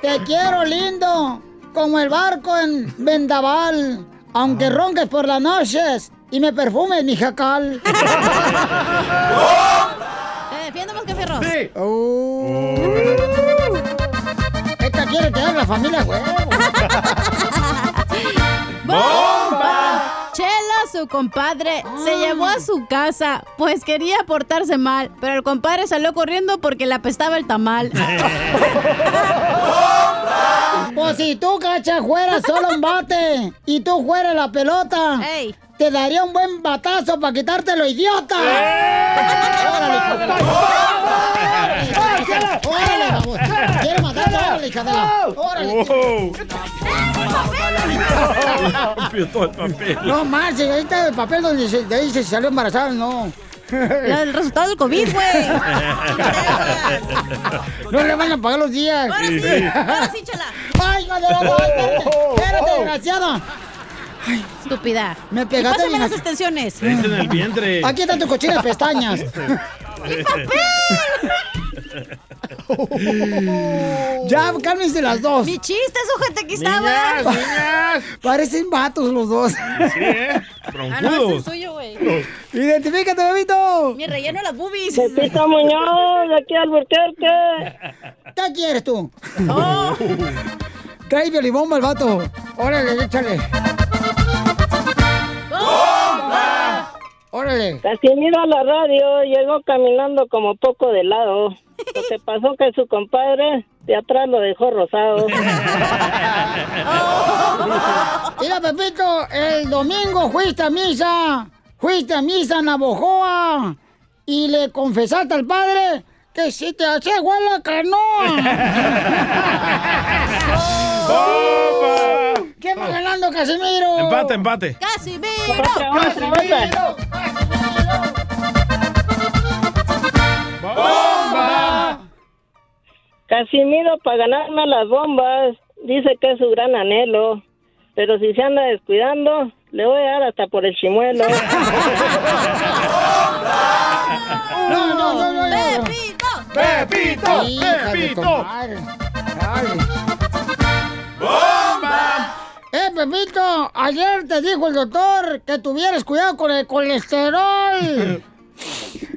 Te quiero lindo. Como el barco en vendaval. Aunque ronques por las noches y me perfumes mi jacal. ¡Te defiendo, Mascafierros! Uh. Esta quiere tener la familia, güey. ¡Bomba! Su compadre, se llevó a su casa, pues quería portarse mal, pero el compadre salió corriendo porque le apestaba el tamal. Pues si tú, cacha, fueras solo un bate y tú fueras la pelota, te daría un buen batazo para quitártelo, idiota. ¡Órale, hijo de la- ¡Órale, vamos! ¿Quieres matarla? ¡Órale, hija de la- ¡Órale! Todo el papel. No marches, ahí está el papel donde se, de ahí se salió embarazada, no. El resultado del COVID, güey. No le van a pagar los días. Ahora sí, ahora sí, chela. ¡Ay, hija de la madre! ¡Espérate, desgraciada! Estúpida. Me pegaste pásame las extensiones. El vientre. Aquí están tus cochinas pestañas. Ya, cálmense las dos. Mi chiste, sujeta, aquí estaba. Niñas, niñas. Parecen vatos los dos. Sí, ¿eh? Ah, no, es el suyo, güey. Identifícate, bebito. Mi relleno de las boobies. Pepito Muñoz, de aquí al Burquerque. ¿Qué quieres tú? Trae violibomba el vato. Órale, échale. Órale. Casimiro a la radio llegó caminando como poco de lado. Lo que pasó que su compadre de atrás lo dejó rosado. Mira, Pepito, el domingo fuiste a misa. Fuiste a misa en Navojoa. Y le confesaste al padre que si te hacía igual la canoa. ¿Quién va ganando, Casimiro? Empate, empate. ¡Casimiro! ¡Casimiro! ¡Bomba! Casimiro para ganarme las bombas dice que es su gran anhelo. Pero si se anda descuidando, le voy a dar hasta por el chimuelo. No, no, no, no. no. ¡Pepito! ¡Pepito! ¡Pepito! madre. Eh, Pepito, ayer te dijo el doctor que tuvieras cuidado con el colesterol.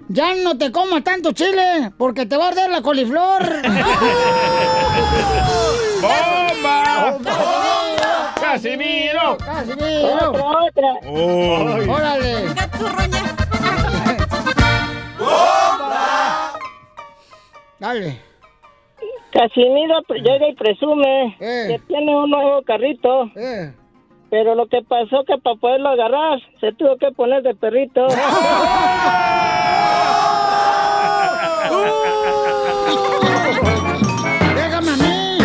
Ya no te comas tanto chile, porque te va a arder la coliflor. ¡Bomba! ¡Casimiro! ¡Casimiro! otra, otra. Oh. ¡Órale! Dale. Casimiro llega y presume Eh. que tiene un nuevo carrito. Eh. Pero lo que pasó que para poderlo agarrar se tuvo que poner de perrito. ¡Déjame a mí!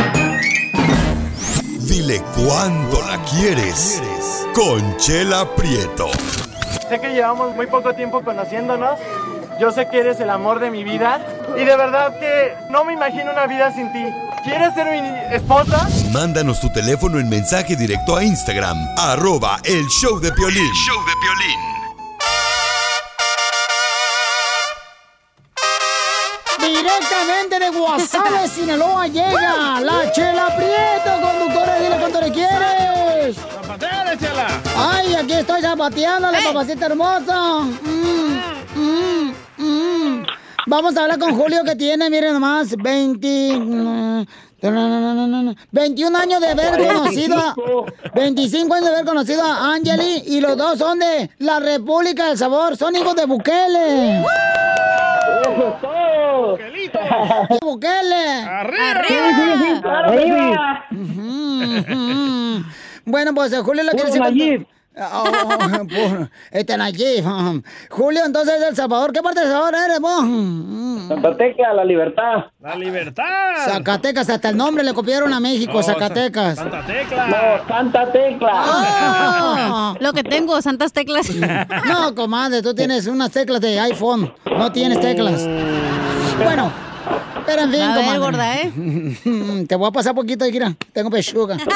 Dile cuándo la quieres. Conchela Prieto. Sé que llevamos muy poco tiempo conociéndonos. Yo sé que eres el amor de mi vida y de verdad que no me imagino una vida sin ti. ¿Quieres ser mi esposa? Mándanos tu teléfono en mensaje directo a Instagram, arroba el show de Piolín. Show de Piolín. Directamente de Guasave, Sinaloa, llega la Chela Prieto, conductora, dile cuánto le quieres. ¡Zapateala, Chela! ¡Ay, aquí estoy zapateando, la papacita hermosa! Mm, mm. Vamos a hablar con Julio que tiene, miren nomás, 20... mm, 21 años de haber conocido a, 25 años de haber conocido a Angeli y los dos son de la República del Sabor, son hijos de Bukele. ¡Bukele! ¡Arriba! ¡Arriba! Ujú. Bueno, pues eh, Julio lo quiere decir. Oh, oh, puro- este Nayib. Julio, entonces de El Salvador. ¿Qué parte de El Salvador eres vos? Mm, Santa Tecla, la libertad. ¡La libertad! Zacatecas, hasta el nombre le copiaron a México, No, Zacatecas. Santa Tecla. No, Santa Tecla. Ah. Lo que tengo, santas teclas. No, comadre, tú tienes unas teclas de iPhone. No tienes teclas. Bueno, pero en fin, A ver, gorda, ¿eh? Te voy a pasar poquito, Kira. Tengo pechuga.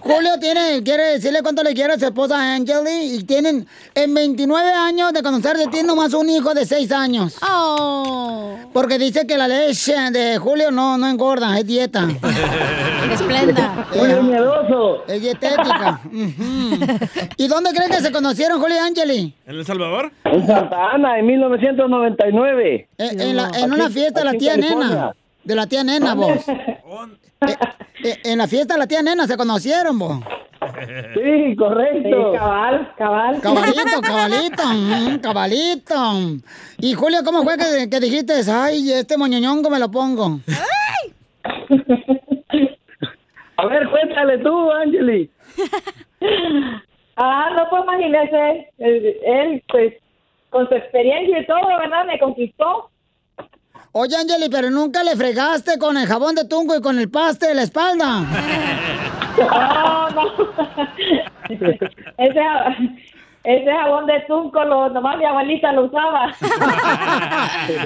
Julio tiene, quiere decirle cuánto le quiere a su esposa Angeli y tienen en 29 años de conocerse, tiene nomás un hijo de 6 años. Oh. Porque dice que la leche de Julio no, no engorda, es dieta. Esplenda. Muy miedoso. Es dietética. ¿Y dónde creen que se conocieron Julio y Angeli? ¿En El Salvador? En Santa Ana, en 1999. Eh, En, la- en una Aquí- fiesta de la tía California. nena. De la tía nena, vos. Eh, eh, en la fiesta de la tía nena se conocieron, vos. Sí, correcto. cabal, cabal. Cabalito, cabalito, mm, cabalito. Y Julio, ¿cómo fue que, que dijiste? Ay, este moñoñongo me lo pongo. A ver, cuéntale tú, Angeli. Ah, no, pues imagínese, él, pues, con su experiencia y todo, ¿verdad? Me conquistó. Oye, Angeli, pero nunca le fregaste con el jabón de tungo y con el paste de la espalda. No, no. ese, ese jabón de tunco, lo, nomás mi abuelita lo usaba.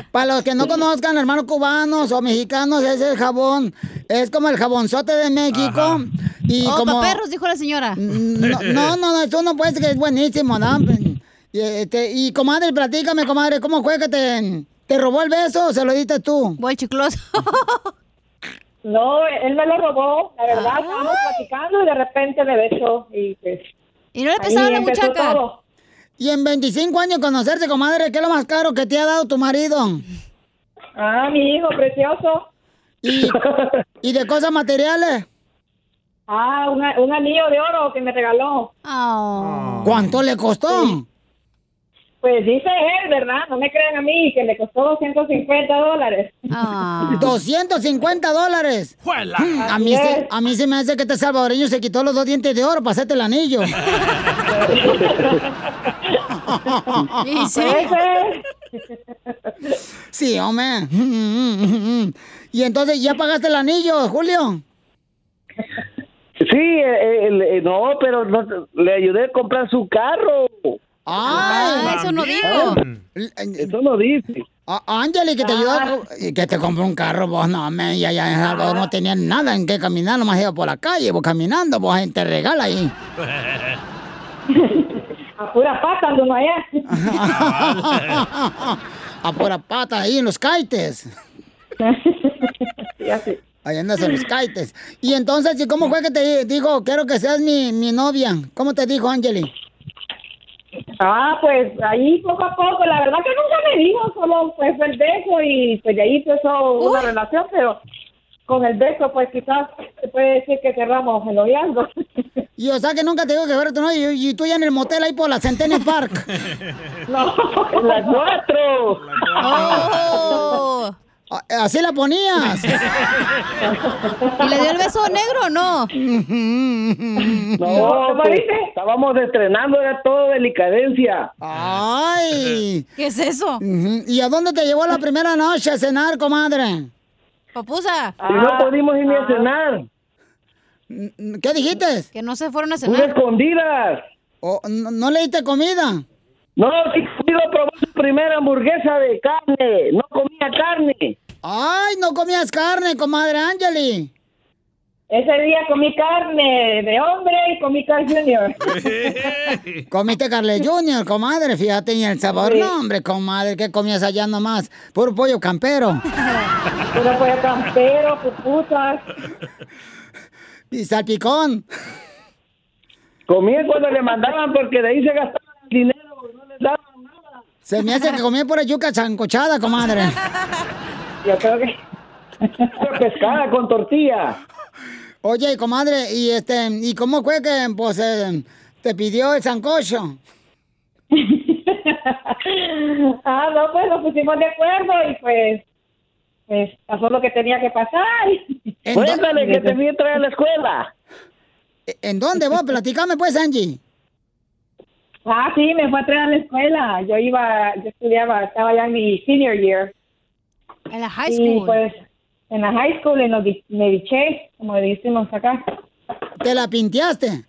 Para los que no conozcan, hermanos cubanos o mexicanos, ese jabón es como el jabonzote de México. Y oh, como... perros, dijo la señora. No, no, no, no, eso no puede ser que es buenísimo, ¿no? Y, este, y comadre, platícame, comadre, ¿cómo fue que te, te robó el beso o se lo diste tú? Voy chicloso. No, él me lo robó, la verdad, estábamos platicando y de repente me besó y pues... ¿Y no le pesaba la todo. Y en 25 años conocerse, comadre, ¿qué es lo más caro que te ha dado tu marido? Ah, mi hijo precioso. ¿Y, y de cosas materiales? Ah, una- un anillo de oro que me regaló. Oh. ¿Cuánto le costó? Pues dice él, ¿verdad? No me crean a mí, que le costó 250 dólares. Ah. 250 dólares. Mm, A mí, se, a mí se me hace que este salvadoreño se quitó los dos dientes de oro para hacerte el anillo. Y sí. Sí, hombre. Y entonces, ¿ya pagaste el anillo, Julio? Sí, eh, eh, eh, no, pero no- le ayudé a comprar su carro. ¡Ay! Ah, eso no digo. Eso no dice. Ah, Ángeli, que te ayudó a co- y que te compró un carro, vos no, me, ya, ya en Salvador no tenían nada en qué caminar, nomás iba por la calle, vos caminando, vos gente regala ahí. A pura pata uno allá. a pura pata ahí en los caites. Ya sé. Ahí andas en los caites. Y entonces, ¿y cómo fue que te dijo, quiero que seas mi, mi novia? ¿Cómo te dijo, Ángeli? Ah, pues ahí poco a poco, la verdad que nunca me dijo, solo pues el beso y pues de ahí empezó una relación, pero con el beso pues quizás se puede decir que cerramos el noviazgo. Y o sea que nunca te digo que fuera tu novia y, y tú ya en el motel ahí por la Centennial Park. No. En las cuatro. Oh. Ah, Así la ponías. ¿Y le dio el beso negro o no? No, ¿Cómo pues, estábamos estrenando, era todo delicadencia. Ay. ¿Qué es eso? ¿Y a dónde te llevó la primera noche a cenar, comadre? Papusa. Y no pudimos ir ni a cenar. ¿Qué dijiste? Que no se fueron a Unas cenar. escondidas. ¿O no, no le diste comida? No, sí, iba a probar su primera hamburguesa de carne. No comía carne. Ay, no comías carne, comadre Ángeli. Ese día comí carne de hombre y comí Carl Junior. Comiste Carle Junior, comadre, fíjate, y el sabor, Sí. no, hombre, comadre, ¿qué comías allá nomás? Puro pollo campero. Puro pollo campero, pupusas. Y salpicón. Comía cuando le mandaban porque de ahí se gastaba el dinero, no les daban. Se me hace que comía pura yuca chancochada, comadre. Yo creo que... pescada con tortilla. Oye, comadre, y este, ¿y cómo fue que, pues, eh, te pidió el sancocho? ah, no, pues nos pusimos de acuerdo y pues, pues pasó lo que tenía que pasar. Cuéntale que te vi a traer a la escuela. ¿En dónde vos? Platícame, pues, Angie. Ah, sí, me fue a traer a la escuela. Yo iba, yo estudiaba, estaba ya en mi senior year. En la high Y school. pues, en la high school y nos di- me diché, como decimos acá. ¿Te la pinteaste?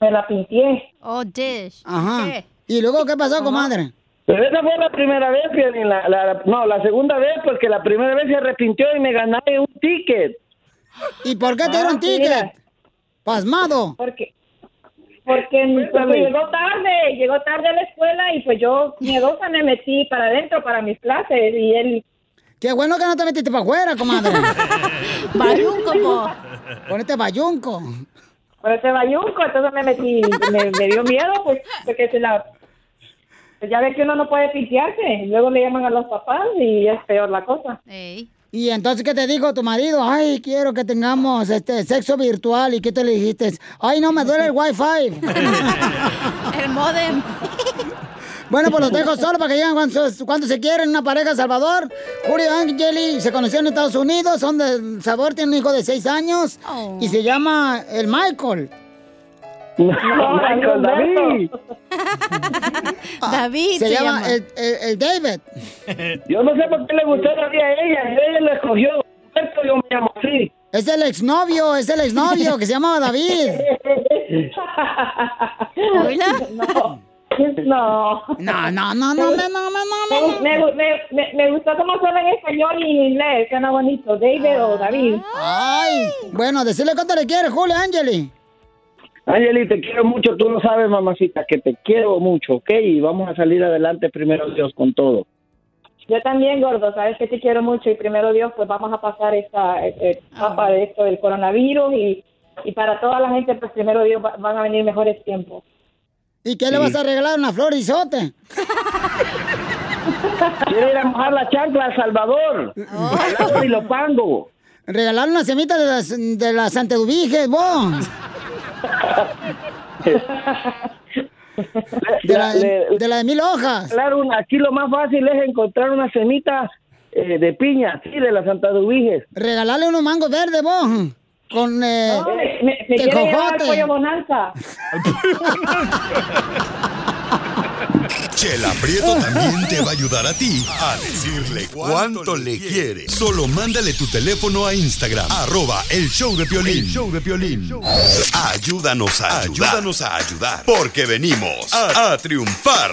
Me la pinté. Oh, dish. Ajá. ¿Qué? ¿Y luego qué pasó, comadre? Pero esa fue la primera vez, la, la- no, la segunda vez porque la primera vez se arrepintió y me gané un ticket. ¿Y por qué te dieron Ah, ticket? mira. Pasmado. Porque porque, porque llegó tarde, llegó tarde a la escuela y pues yo miedosa me metí para adentro para mis clases y él... Qué bueno que no te metiste para afuera, comadre. Bayunco, po. Ponete bayunco. Por ese bayunco, entonces me metí, me, me dio miedo pues porque se la... pues ya ve que uno no puede pintearse, luego le llaman a los papás y es peor la cosa. Y entonces, ¿qué te dijo tu marido? Ay, quiero que tengamos este sexo virtual. ¿Y qué te le dijiste? Ay, no, me duele el wifi. el modem. Bueno, pues los dejo solo para que lleguen cuando, cuando se quieren. Una pareja en Salvador. Julio Angeli se conocieron en Estados Unidos. Son del sabor, tienen un hijo de seis años. Y se llama el Michael. Michael, David. David se, se llama, llama. El, el- el David. Yo no sé por qué le gustó a ella, ella lo escogió. Yo me llamo así. Es el exnovio, es el exnovio que se llamaba David. No. No. No, no, no, no, no, no, no, no. Me, me, me, me, me gustó cómo suena en español y en inglés, suena bonito. David o David. Ay, bueno, decirle cuánto le quieres, Julio Angeli. Angeli, te quiero mucho, tú lo sabes, mamacita, que te quiero mucho, ¿ok? Y vamos a salir adelante primero Dios con todo. Yo también, gordo, sabes que te quiero mucho y primero Dios, pues vamos a pasar esta eh, etapa de esto del coronavirus y, y para toda la gente, pues primero Dios va- van a venir mejores tiempos. ¿Y qué le vas a regalar? ¿Una flor isote? Quiero ir a mojar la chancla a Salvador, al lado de Ilopango. Regalar una semita de las, de las Santedubiges, vos. De la, de la de mil hojas. Claro, aquí lo más fácil es encontrar una semita eh, de piña, sí, de la Santa Dubiges. Regalarle unos mangos verdes, vos. Con eh, No, me, al pollo bonanza. Chela Prieto también te va a ayudar a ti a decirle cuánto le quiere. Solo mándale tu teléfono a Instagram, arroba el show de Piolín. El show de Piolín. Ayúdanos a ayudar. Ayúdanos a ayudar. Porque venimos a, a triunfar.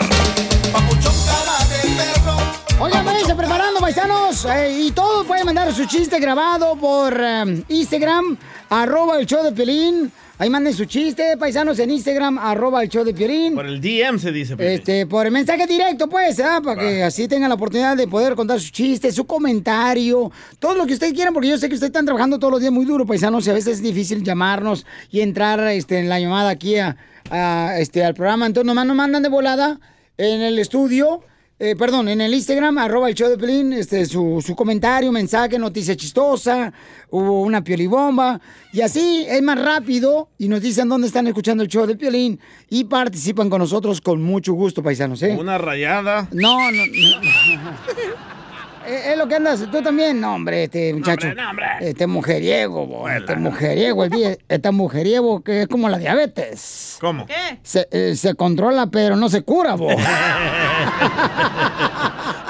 Oigan, váyanse preparando, paisanos. eh, y todos pueden mandar su chiste grabado por eh, Instagram, arroba el show de Piolín. Ahí manden su chiste, paisanos, en Instagram, arroba el show de Piolín. Por el DM se dice. Pepe. Este, por el mensaje directo, pues, ¿ah? para que así tengan la oportunidad de poder contar su chiste, su comentario, todo lo que ustedes quieran, porque yo sé que ustedes están trabajando todos los días muy duro, paisanos, y a veces es difícil llamarnos y entrar este, en la llamada aquí a, a, este, al programa. Entonces, nomás nos mandan de volada en el estudio. Eh, perdón, en el Instagram, arroba el show de Pelín, este, su, su comentario, mensaje, noticia chistosa, hubo una piolibomba, y así es más rápido, y nos dicen dónde están escuchando el show de Piolín, y participan con nosotros con mucho gusto, paisanos, ¿eh? Una rayada. No, no, no. Eh, Es lo que andas, tú también, no, hombre, este muchacho. Este mujeriego, bo, este mujeriego, el día, este mujeriego que es como la diabetes. ¿Cómo? Se, eh, se controla, pero no se cura, bo.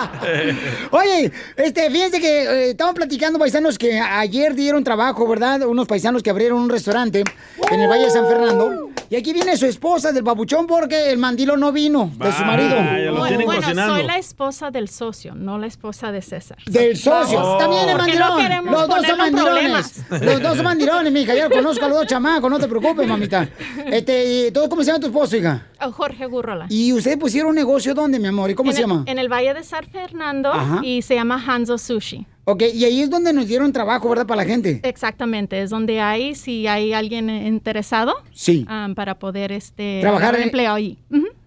Oye, este, fíjense que eh, estamos platicando, paisanos, que ayer dieron trabajo, ¿verdad? Unos paisanos que abrieron un restaurante en el Valle de San Fernando. Y aquí viene su esposa del papuchón porque el mandilo no vino de su marido. Bueno, bueno, soy la esposa del socio, no la esposa de César. Del socio. Vamos. También el mandilón. no Los dos son mandilones. Los dos son mandilones, mija. Ya conozco a los dos chamacos, no te preocupes, mamita. Este, ¿y ¿todo cómo se llama tu esposo, hija? Oh, Jorge Gurrola. ¿Y ustedes pusieron un negocio dónde, mi amor? ¿Y cómo en se el- llama? En el Valle de San Fernando Ajá. y se llama Hanzo Sushi. Ok, y ahí es donde nos dieron trabajo, ¿verdad? Para la gente. Exactamente, es donde hay, si hay alguien eh, interesado Sí. um, para poder este, Trabajar en- empleo ahí.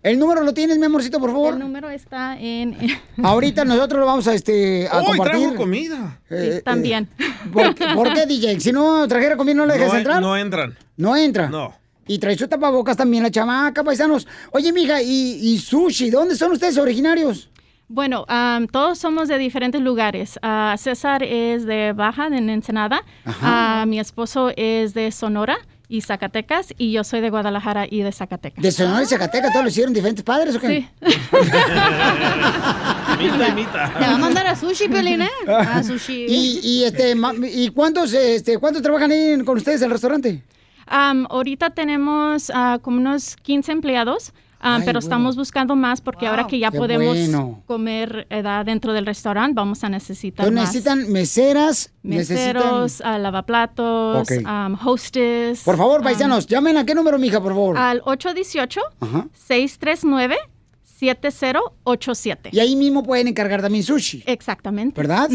¿El número lo tienes, mi amorcito, por favor? El número está en... Ahorita nosotros lo vamos a, este, a ¡Uy, compartir. trajo comida! Eh, también. ¿Por, qué- por qué, DJ? Si no trajera comida, ¿no le dejas No, entrar? no entran. ¿No entra? No. Y trae su tapabocas también la chamaca, paisanos. Oye, mija, y, y sushi, ¿de dónde son ustedes originarios? Bueno, um, todos somos de diferentes lugares. Ah, César es de Baja, en Ensenada. Ah, mi esposo es de Sonora y Zacatecas. Y yo soy de Guadalajara y de Zacatecas. De Sonora y Zacatecas, ¿todos lo hicieron diferentes padres o qué? Sí. Imita, imita. Te va a mandar a sushi, Pelín, ¿eh? A sushi. Y, y, este, ¿y cuántos, este, cuántos trabajan ahí con ustedes en el restaurante? Um, ahorita tenemos ah, como unos 15 empleados. Ah, Ay, pero bueno. estamos buscando más porque ahora que ya podemos bueno. comer eh, da- dentro del restaurante, vamos a necesitar Entonces más. necesitan meseras, Meseros, necesitan... ah, lavaplatos, Ok. um, hostess. Por favor, um, paisanos, llamen a qué número, mija, por favor. al 818 Ajá. 639 7087. Y ahí mismo pueden encargar también sushi. Exactamente. ¿Verdad?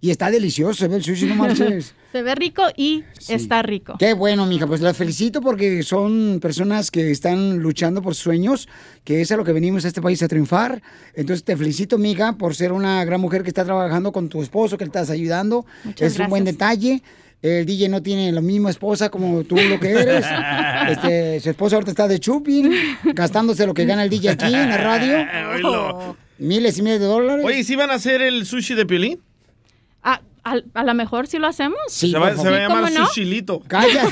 Y está delicioso, se ve el sushi, no marches. Se ve rico y está rico. Qué bueno, mija, pues las felicito porque son personas que están luchando por sueños, que es a lo que venimos a este país a triunfar. Entonces te felicito, mija, por ser una gran mujer que está trabajando con tu esposo, que le estás ayudando. Muchas es un buen detalle. El DJ no tiene la misma esposa como tú lo que eres. Este, su esposa ahorita está de chupin, gastándose lo que gana el DJ aquí en la radio. Miles y miles de dólares. Oye, ¿sí van a hacer el sushi de Piolín? Ah, a, a lo mejor si lo hacemos. Sí, se va, se va a llamar ¿Cómo no? Sushilito. Calla.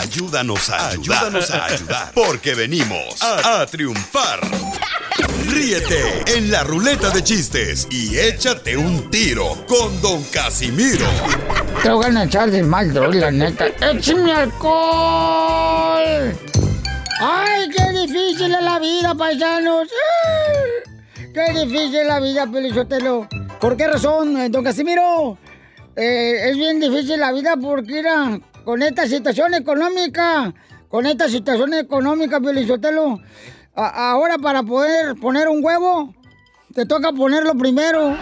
Ayúdanos a ayudar. Ayúdanos a ayudar. Porque venimos a, a triunfar. Ríete en la ruleta de chistes y échate un tiro con Don Casimiro. Te voy a echar de mal, la neta. ¡Échame alcohol! ¡Ay, qué difícil es la vida, paisanos! ¡Qué difícil es la vida, Pelizotelo! ¿Por qué razón, eh, don Casimiro? Eh, es bien difícil la vida porque, mira, con esta situación económica, con esta situación económica, Pelizotelo, a- ahora para poder poner un huevo, te toca ponerlo primero.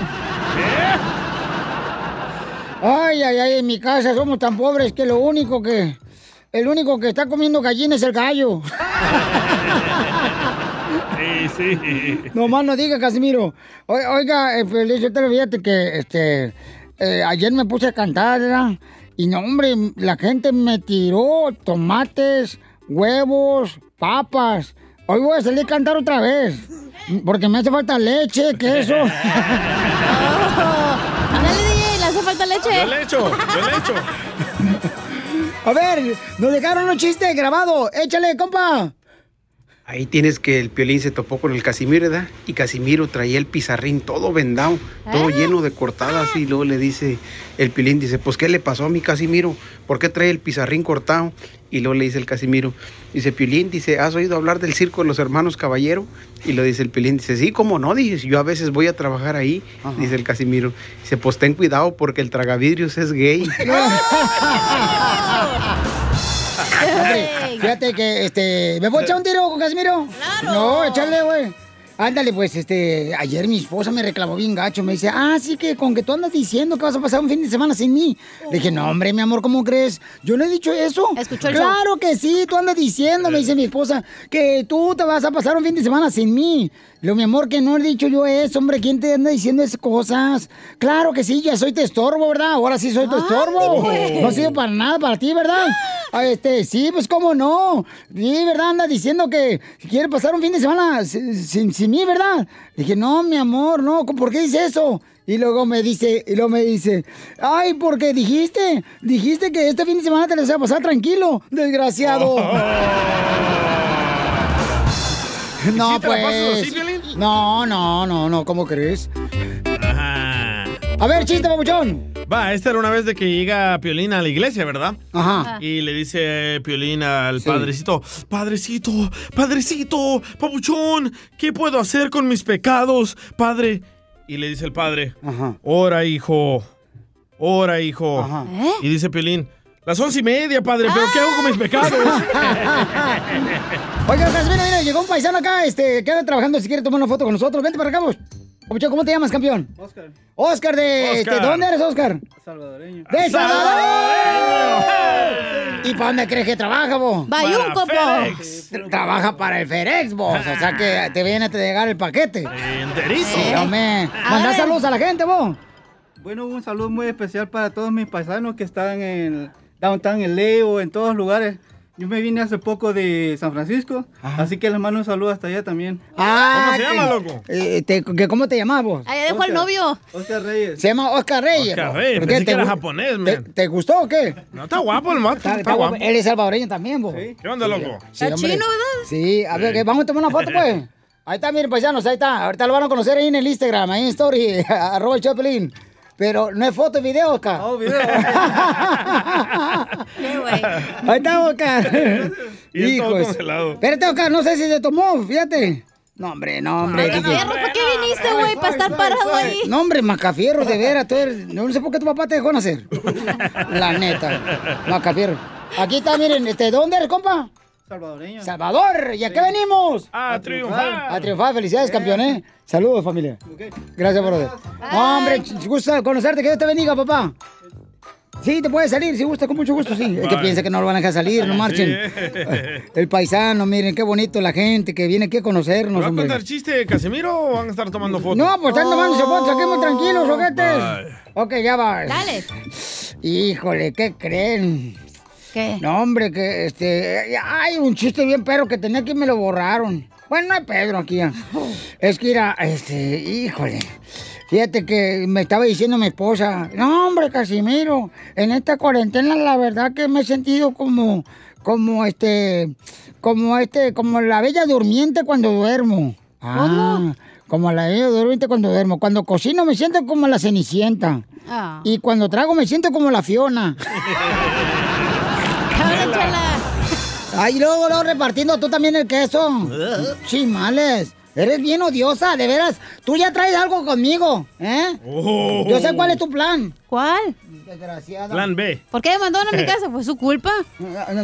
Ay, ay, ay, en mi casa somos tan pobres que lo único que... El único que está comiendo gallina es el gallo. Sí, sí. No más no diga, Casimiro. O- Oiga, eh, Feliz, yo te lo fíjate que este, eh, ayer me puse a cantar, ¿verdad? Y no, hombre, la gente me tiró tomates, huevos, papas. Hoy voy a salir a cantar otra vez. Porque me hace falta leche, queso. Ándale, DJ, le hace falta leche. Yo le echo, yo le echo. A ver, nos dejaron un chiste grabado. Échale, compa. Ahí tienes que el Piolín se topó con el Casimiro, ¿verdad? Y Casimiro traía el pizarrín todo vendado, todo lleno de cortadas y luego le dice, el Piolín dice, pues ¿qué le pasó a mi Casimiro? ¿Por qué trae el pizarrín cortado? Y luego le dice el Casimiro, dice Piolín, dice, ¿has oído hablar del circo de los hermanos Caballero? Y lo dice el Piolín, dice, sí, cómo no, dice, yo a veces voy a trabajar ahí, dice el Casimiro. Dice, pues ten cuidado porque el tragavidrios es gay. Fíjate que este. ¿Me puedo echar un tiro con Casimiro? Claro. No, échale, güey. Ándale, pues, este, ayer mi esposa me reclamó bien gacho, me dice, ah, sí que con que tú andas diciendo que vas a pasar un fin de semana sin mí. Le dije, no, hombre, mi amor, ¿cómo crees? Yo no he dicho eso. Escuchó Claro que sí, tú andas diciendo, me dice mi esposa, que tú te vas a pasar un fin de semana sin mí. Digo, mi amor, que no he dicho yo eso, hombre, ¿quién te anda diciendo esas cosas? Claro que sí, ya soy tu estorbo, ¿verdad? Ahora sí soy tu estorbo. pues. No sirvo para nada para ti, ¿verdad? Ah, Este, sí, pues cómo no. Sí, ¿verdad? Anda diciendo que quiere pasar un fin de semana sin, sin- sin mí, ¿verdad? Le dije, no, mi amor, no, ¿por qué dice eso? Y luego me dice, y luego me dice, ay, porque dijiste, dijiste que este fin de semana te lo vas a pasar tranquilo, desgraciado. No, ¿Sí te la pasas pues. No, no, no, no, ¿cómo crees? Ajá. A ver, chiste, papuchón. Va, esta era una vez de que llega Piolín a la iglesia, ¿verdad? Ajá. Y le dice Piolín al Sí. padrecito, padrecito, padrecito, papuchón, ¿qué puedo hacer con mis pecados, padre? Y le dice el padre, Ajá. ora, hijo, Hora, hijo. ¿Eh? Y dice Piolín, las once y media, padre, pero ¿qué hago con mis pecados? Oiga, Casimiro, mira, llegó un paisano acá, este, que anda trabajando, si quiere tomar una foto con nosotros. Vente para acá, vos. Papuchón, ¿cómo te llamas, campeón? Oscar. Oscar de... Oscar. ¿De dónde eres, Oscar? Salvadoreño. ¡De Salvador! ¿Y para dónde crees que trabaja, vos? Bayunco. Tra- Trabaja para el FedEx, vos. O sea que te viene a llegar el paquete. Enterito. Sí, hombre. Mandá saludos a la gente, vos. Bueno, un saludo muy especial para todos mis paisanos que están en Downtown, en Leo, en todos lugares. Yo me vine hace poco de San Francisco, así que les mando un saludo hasta allá también. Ah, que- eh, te- que ¿Cómo te llamas vos? Allá dejó al novio. Oscar Reyes. Se llama Oscar Reyes. Oscar. Reyes, ¿Por pensé qué? que era japonés, ¿Te, man. te gustó o qué? No, está guapo el mato, Está, está, está guapo. guapo. Él es salvadoreño también, vos. ¿Qué onda, loco? Sí, hombre. Sí, a ver, que vamos a tomar una foto, pues. Ahí está, miren, paisanos, ahí está. Ahorita lo van a conocer ahí en el Instagram, ahí en Story, arroba el Chapelín. Pero no es foto, es video, Oscar. Oh, video. Ahí está, Oscar. Y todo congelado. Espérate, Oscar, no sé si se tomó, fíjate. No, hombre, no, hombre. Macafierro, DJ. ¿para qué viniste, güey? Para estar parado ahí. No, hombre, Macafierro, de veras. tú eres- No sé por qué tu papá te dejó nacer. La neta. Macafierro. Aquí está, miren, este, ¿dónde eres, compa? Salvadoreño. Salvador. ¿Y a qué venimos? A triunfar. A triunfar. Felicidades, campeón, ¿eh? Saludos, familia. Gracias, brother. Hombre, gusta conocerte. Que Dios te bendiga, papá. Sí, te puedes salir, si gusta, con mucho gusto, sí. Es que piensa que no lo van a dejar salir, no marchen. El paisano, miren, qué bonito la gente que viene aquí a ¿Me conocernos, va a contar chiste, Casimiro, o van a estar tomando fotos? No, pues están tomando fotos, aquí muy tranquilos, ojetes. Bye. Ok, ya va. Dale. Híjole, ¿qué creen? ¿Qué? No, hombre, que este. Hay un chiste bien pero que tenía que me lo borraron. Bueno, no hay Pedro aquí. ya. Es que era, este, híjole. Fíjate que me estaba diciendo mi esposa, no, hombre, Casimiro, en esta cuarentena la verdad que me he sentido como, como este, como este, como la bella durmiente cuando duermo. Ah, como la bella durmiente cuando duermo. Cuando cocino me siento como la cenicienta. Ah. Y cuando trago me siento como la Fiona. Ay, luego, luego repartiendo tú también el queso. Chimales. Eres bien odiosa, de veras. Tú ya traes algo conmigo, ¿eh? Oh. Yo sé cuál es tu plan. ¿Cuál? Desgraciada. Plan B. ¿Por qué me mandaron a mi casa? ¿Fue su culpa?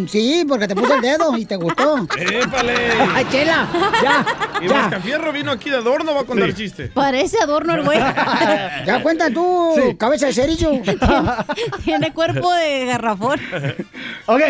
Sí, porque te puse el dedo y te gustó. ¡Épale! ¡Ay, chela! ¡Ya! Y ¡Ya! Mascafierro vino aquí de adorno, va a contar chiste. Parece adorno el güey. Ya cuenta tú, cabeza de cerillo. Tiene cuerpo de garrafón. Ok,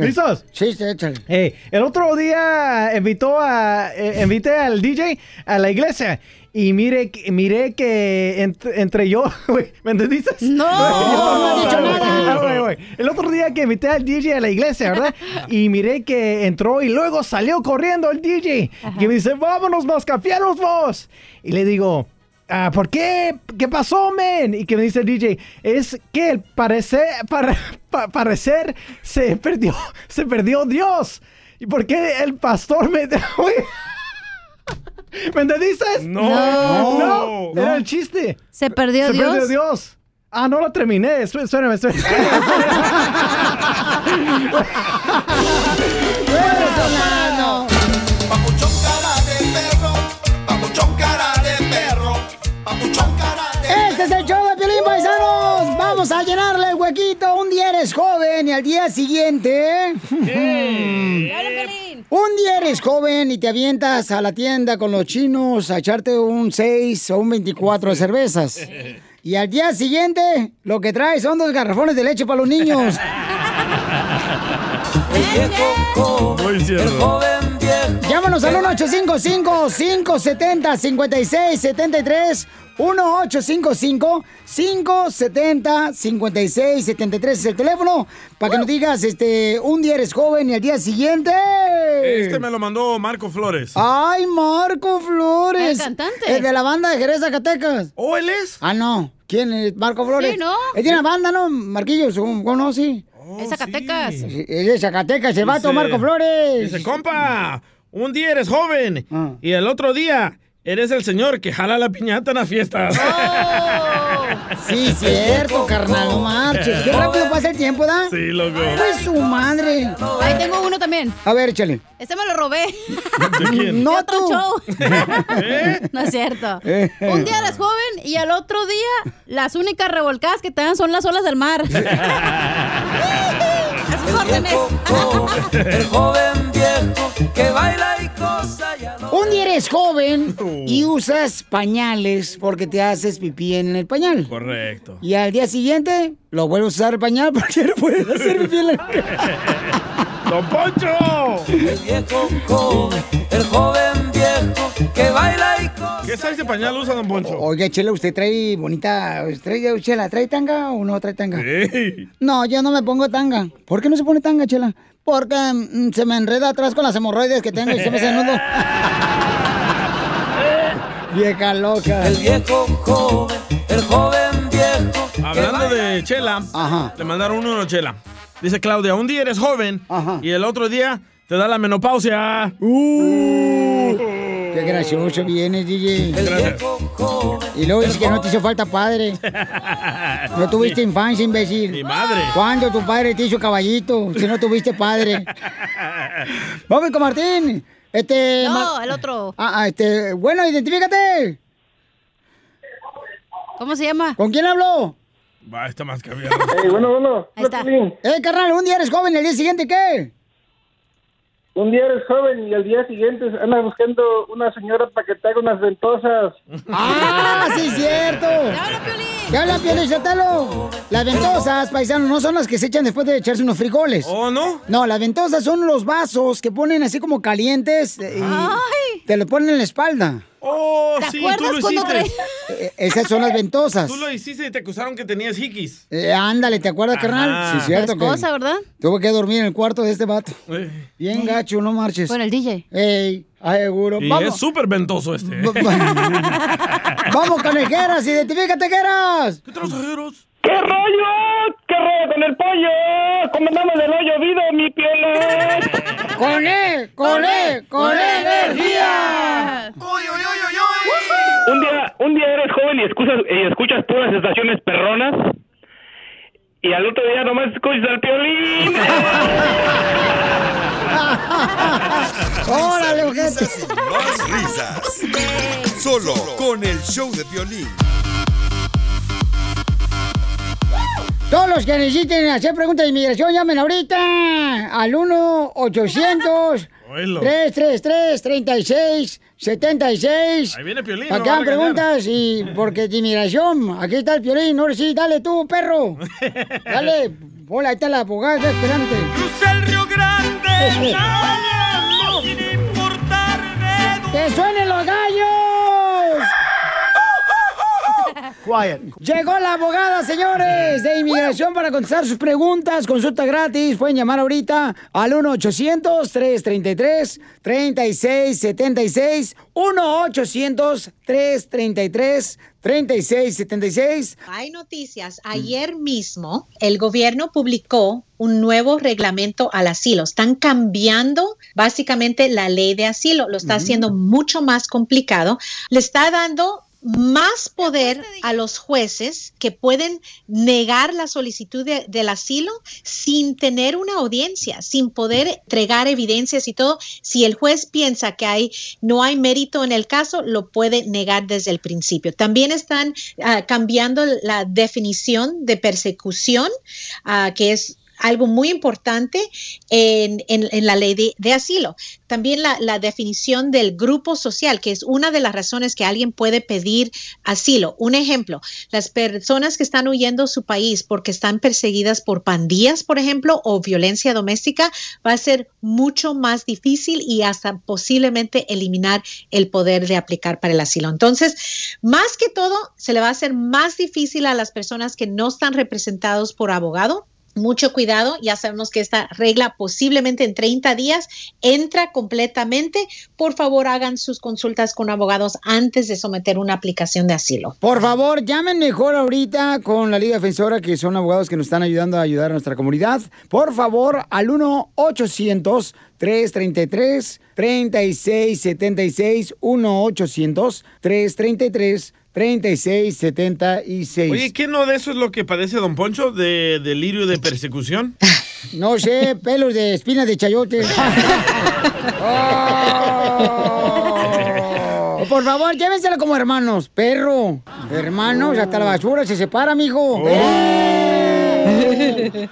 ¿listos? Sí, sí, échale. Eh, el otro día invitó a, eh, invité al DJ a la iglesia y mire, que- miré que entre, entre yo, güey, ¿me entendiste? No, no has dicho nada. Güey, güey. El otro día que invité al DJ a la iglesia, ¿verdad? Y miré que entró y luego salió corriendo el DJ. Y me dice, vámonos, mascafieros vos. Y le digo, ah, ¿por qué? ¿Qué pasó, men? Y que me dice el DJ, es que el parecer, para, pa- parecer se perdió, se perdió Dios. ¿Y por qué el pastor me... ¿Me entendiste? No. no, No. era el chiste. ¿Se perdió Se Dios? perdió Dios. Ah, no lo terminé. Espérame, espérame. paisanos. Vamos a llenarle el huequito. Un día eres joven y al día siguiente... Un día eres joven y te avientas a la tienda con los chinos a echarte un 6 o un 24 de cervezas. Y al día siguiente, lo que traes son dos garrafones de leche para los niños. Muy cierto. Llámanos al 1-855-570-5673. 1-855-570-5673 es el teléfono para que nos digas, este, un día eres joven y al día siguiente. Este me lo mandó Marco Flores. ¡Ay, Marco Flores! El cantante. El de la banda de Jerez, Zacatecas. ¿O él es? Ah, no. ¿Quién es Marco Flores? Sí, ¿no? Él tiene una banda, ¿no? Marquillos, ¿cómo no? Sí. Es Zacatecas. Sí, Es de Zacatecas, el vato Marco Flores. Dice, compa, un día eres joven Ah. y el otro día eres el señor que jala la piñata en las fiestas. Sí, cierto, carnal, no marches. Qué rápido pasa el tiempo, ¿da? Sí, loco. Pues su madre. Ahí tengo uno también. A ver, échale. Este me lo robé. ¿De quién? No De otro tú. show. No es cierto. Un día eres joven y al otro día las únicas revolcadas que te dan son las olas del mar. El joven viejo que baila y cosa ya no. Un día eres joven y usas pañales porque te haces pipí en el pañal. Correcto. Y al día siguiente lo vuelves a usar el pañal porque no puedes hacer pipí en el ¡Don Poncho! El viejo joven, el joven viejo que baila y cosa. ¿Qué size de pañal usa, Don Poncho? Oiga, Chela, ¿usted trae bonita... Trae, Chela, ¿trae tanga o no trae tanga? Sí. No, yo no me pongo tanga. ¿Por qué no se pone tanga, Chela? Porque mm, se me enreda atrás con las hemorroides que tengo y se me hace nudo. Vieja loca. El viejo joven, el joven viejo. Hablando de Chela, le mandaron uno a Chela. Dice Claudia, un día eres joven y el otro día te da la menopausia. Uh, qué gracioso vienes, DJ. Y luego dices que no te hizo falta padre. No tuviste infancia, imbécil. Mi madre. ¿Cuándo tu padre te hizo caballito? Si no tuviste padre. Vamos con Martín. Este. No, el otro. Ah, ah, este. Bueno, identifícate. ¿Cómo se llama? ¿Con quién habló? Va, está más cambiado. bueno, bueno. Ahí está. Eh, carnal, un día eres joven, el día siguiente, ¿qué? Un día eres joven y al día siguiente andas buscando una señora para que te haga unas ventosas. ¡Ah, sí, cierto! ¿Qué habla, Piolín Sotelo? Las ventosas, paisanos, no son las que se echan después de echarse unos frijoles. ¿Oh, no? No, las ventosas son los vasos que ponen así como calientes y te los ponen en la espalda. Oh, ¿Te sí, acuerdas tú lo cuando hiciste. Eh, esas son las ventosas. Tú lo hiciste y te acusaron que tenías hikis. Eh, ándale, ¿te acuerdas, Ajá. carnal? Sí, cierto. Tu esposa, ¿verdad? Tuve que dormir en el cuarto de este vato. Bien gacho, no marches. Con el DJ. Ey, ay, seguro. Y Vamos. es súper ventoso este. Vamos con el Geras, identifícate, Geras. ¿Qué trajeros? ¿Qué rollo? ¿Qué rollo con el pollo? ¿Cómo andamos del hoyo vivo, mi piel? Con él, con él, con energía. Un día, un día eres joven y escuchas, y escuchas puras estaciones perronas. Y al otro día nomás escuchas al piolín. ¡Órale, Risas ojete! y más risas. Solo con el show de violín. Todos los que necesiten hacer preguntas de inmigración, llamen ahorita al 1-800-333-3676. Ahí viene Piolín. Para no preguntas y porque de inmigración, aquí está el Piolín, ahora sí, dale tú, perro. Dale, hola, ahí está la abogada, esperante. Crucé el Río Grande, nadando sin importarme. ¡Que suenen los gallos! Llegó la abogada, señores, de inmigración para contestar sus preguntas. Consulta gratis. Pueden llamar ahorita al 1-800-333-3676. 1-800-333-3676. Hay noticias. Ayer mismo el gobierno publicó un nuevo reglamento al asilo. Están cambiando básicamente la ley de asilo. Lo está haciendo mucho más complicado. Le está dando más poder a los jueces que pueden negar la solicitud de- del asilo sin tener una audiencia, sin poder entregar evidencias y todo. Si el juez piensa que hay, no hay mérito en el caso, lo puede negar desde el principio. También están ah, cambiando la definición de persecución, ah, que es algo muy importante en, en- la ley de, asilo. También la, definición del grupo social, que es una de las razones que alguien puede pedir asilo. Un ejemplo, las personas que están huyendo su país porque están perseguidas por pandillas, por ejemplo, o violencia doméstica, va a ser mucho más difícil y hasta posiblemente eliminar el poder de aplicar para el asilo. Entonces, más que todo, se le va a hacer más difícil a las personas que no están representados por abogado mucho cuidado. Ya sabemos que esta regla posiblemente en 30 días entra completamente. Por favor, hagan sus consultas con abogados antes de someter una aplicación de asilo. Por favor, llamen mejor ahorita con la Liga Defensora, que son abogados que nos están ayudando a ayudar a nuestra comunidad. Por favor, al 1-800-333-3676. 1-800-333-3676. Oye, ¿qué no de eso es lo que padece Don Poncho de delirio de persecución? No sé, pelos de espinas de chayote. Oh, Por favor, llévensela como hermanos. Perro, hermanos, hasta la basura se separa, mijo. ¡Eh!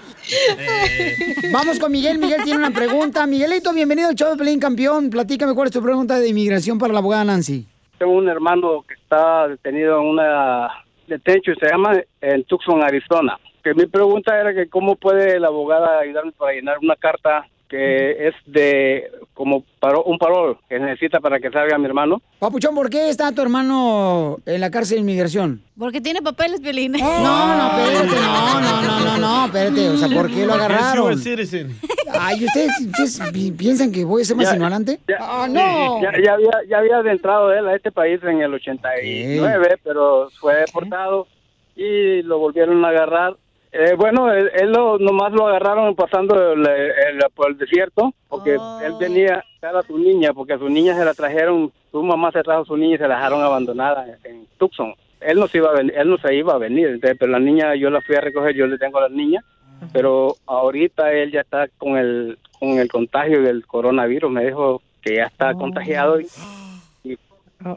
Vamos con Miguel. Miguel tiene una pregunta. Miguelito, bienvenido al show de Pelín Campeón. Platícame cuál es tu pregunta de inmigración para la abogada Nancy. Tengo un hermano que está detenido en una detención, se llama en Tucson, Arizona. Que mi pregunta era que cómo puede la abogada ayudarme para llenar una carta que es de como paro- un parol que necesita para que salga mi hermano. Papuchón, ¿por qué está tu hermano en la cárcel de inmigración? Porque tiene papeles, Piolín. No, no, espérate, no, no, no, no, no, espérate, o sea, ¿por qué lo agarraron? Es citizen. Ay, ¿ustedes, ustedes pi- piensan que voy a ser más Ya- ignorante? ¡Ah, sí, no! Ya, ya había, ya había adentrado él a este país en el 89, pero fue deportado y lo volvieron a agarrar. Eh, bueno, él, él lo, nomás lo agarraron pasando el- el- por el desierto, porque él venía a su niña, porque a su niña se la trajeron, su mamá se trajo a su niña y se la dejaron abandonada en, Tucson. Él no se iba a venir, él no se iba a venir, entonces, pero la niña yo la fui a recoger, yo le tengo a la niña, pero ahorita él ya está con el con el contagio del coronavirus, me dijo que ya está contagiado y, y,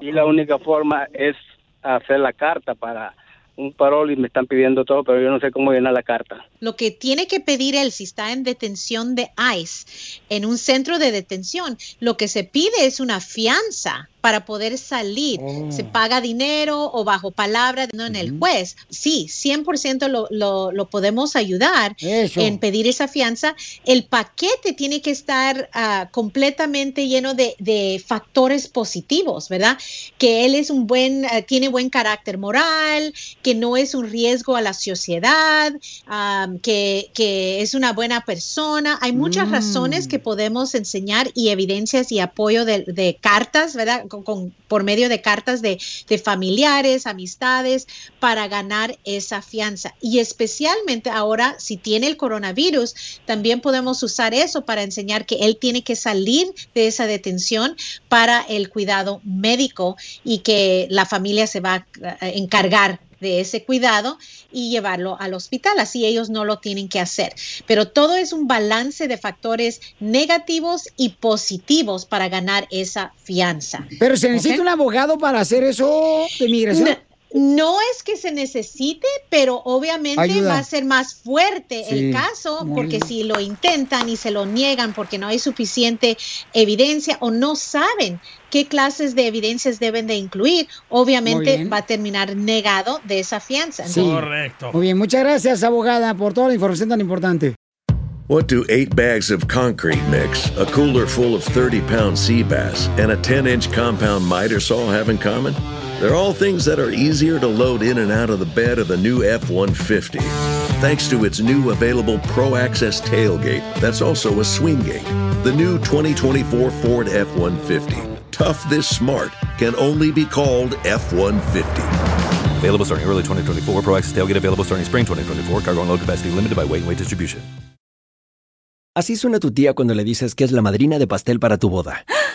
y la única forma es hacer la carta para un parol y me están pidiendo todo, pero yo no sé cómo llenar la carta. Lo que tiene que pedir él si está en detención de ICE, en un centro de detención, lo que se pide es una fianza para poder salir. Se paga dinero o bajo palabra no en el juez. Sí, 100% lo, lo, lo podemos ayudar en pedir esa fianza. El paquete tiene que estar ah, completamente lleno de, de factores positivos, ¿verdad? Que él es un buen, ah, tiene buen carácter moral, que no es un riesgo a la sociedad, ah, que, que es una buena persona. Hay muchas razones que podemos enseñar y evidencias y apoyo de, de cartas, ¿verdad? Con, por medio de cartas de, de familiares, amistades, para ganar esa fianza. Y especialmente ahora, si tiene el coronavirus, también podemos usar eso para enseñar que él tiene que salir de esa detención para el cuidado médico y que la familia se va a encargar de ese cuidado y llevarlo al hospital. Así ellos no lo tienen que hacer. Pero todo es un balance de factores negativos y positivos para ganar esa fianza. Pero se necesita un abogado para hacer eso de inmigración. No, no es que se necesite, pero obviamente Ayuda. va a ser más fuerte Sí, el caso porque bien. si lo intentan y se lo niegan porque no hay suficiente evidencia o no saben qué clases de evidencias deben de incluir, obviamente va a terminar negado de esa fianza. Sí. Muy bien, muchas gracias, abogada, por toda la información tan importante. What do eight bags of concrete mix, a cooler full of 30 pound sea bass, and a 10 inch compound miter saw have in common? They're all things that are easier to load in and out of the bed of the new F 150. Thanks to its new available Pro Access tailgate that's also a swing gate. The new 2024 Ford F 150. Tough this smart can only be called F 150. Available starting early 2024. Pro Access tailgate available starting spring 2024. Cargo and load capacity limited by weight and weight distribution. Así suena tu tía cuando le dices que es la madrina de pastel para tu boda.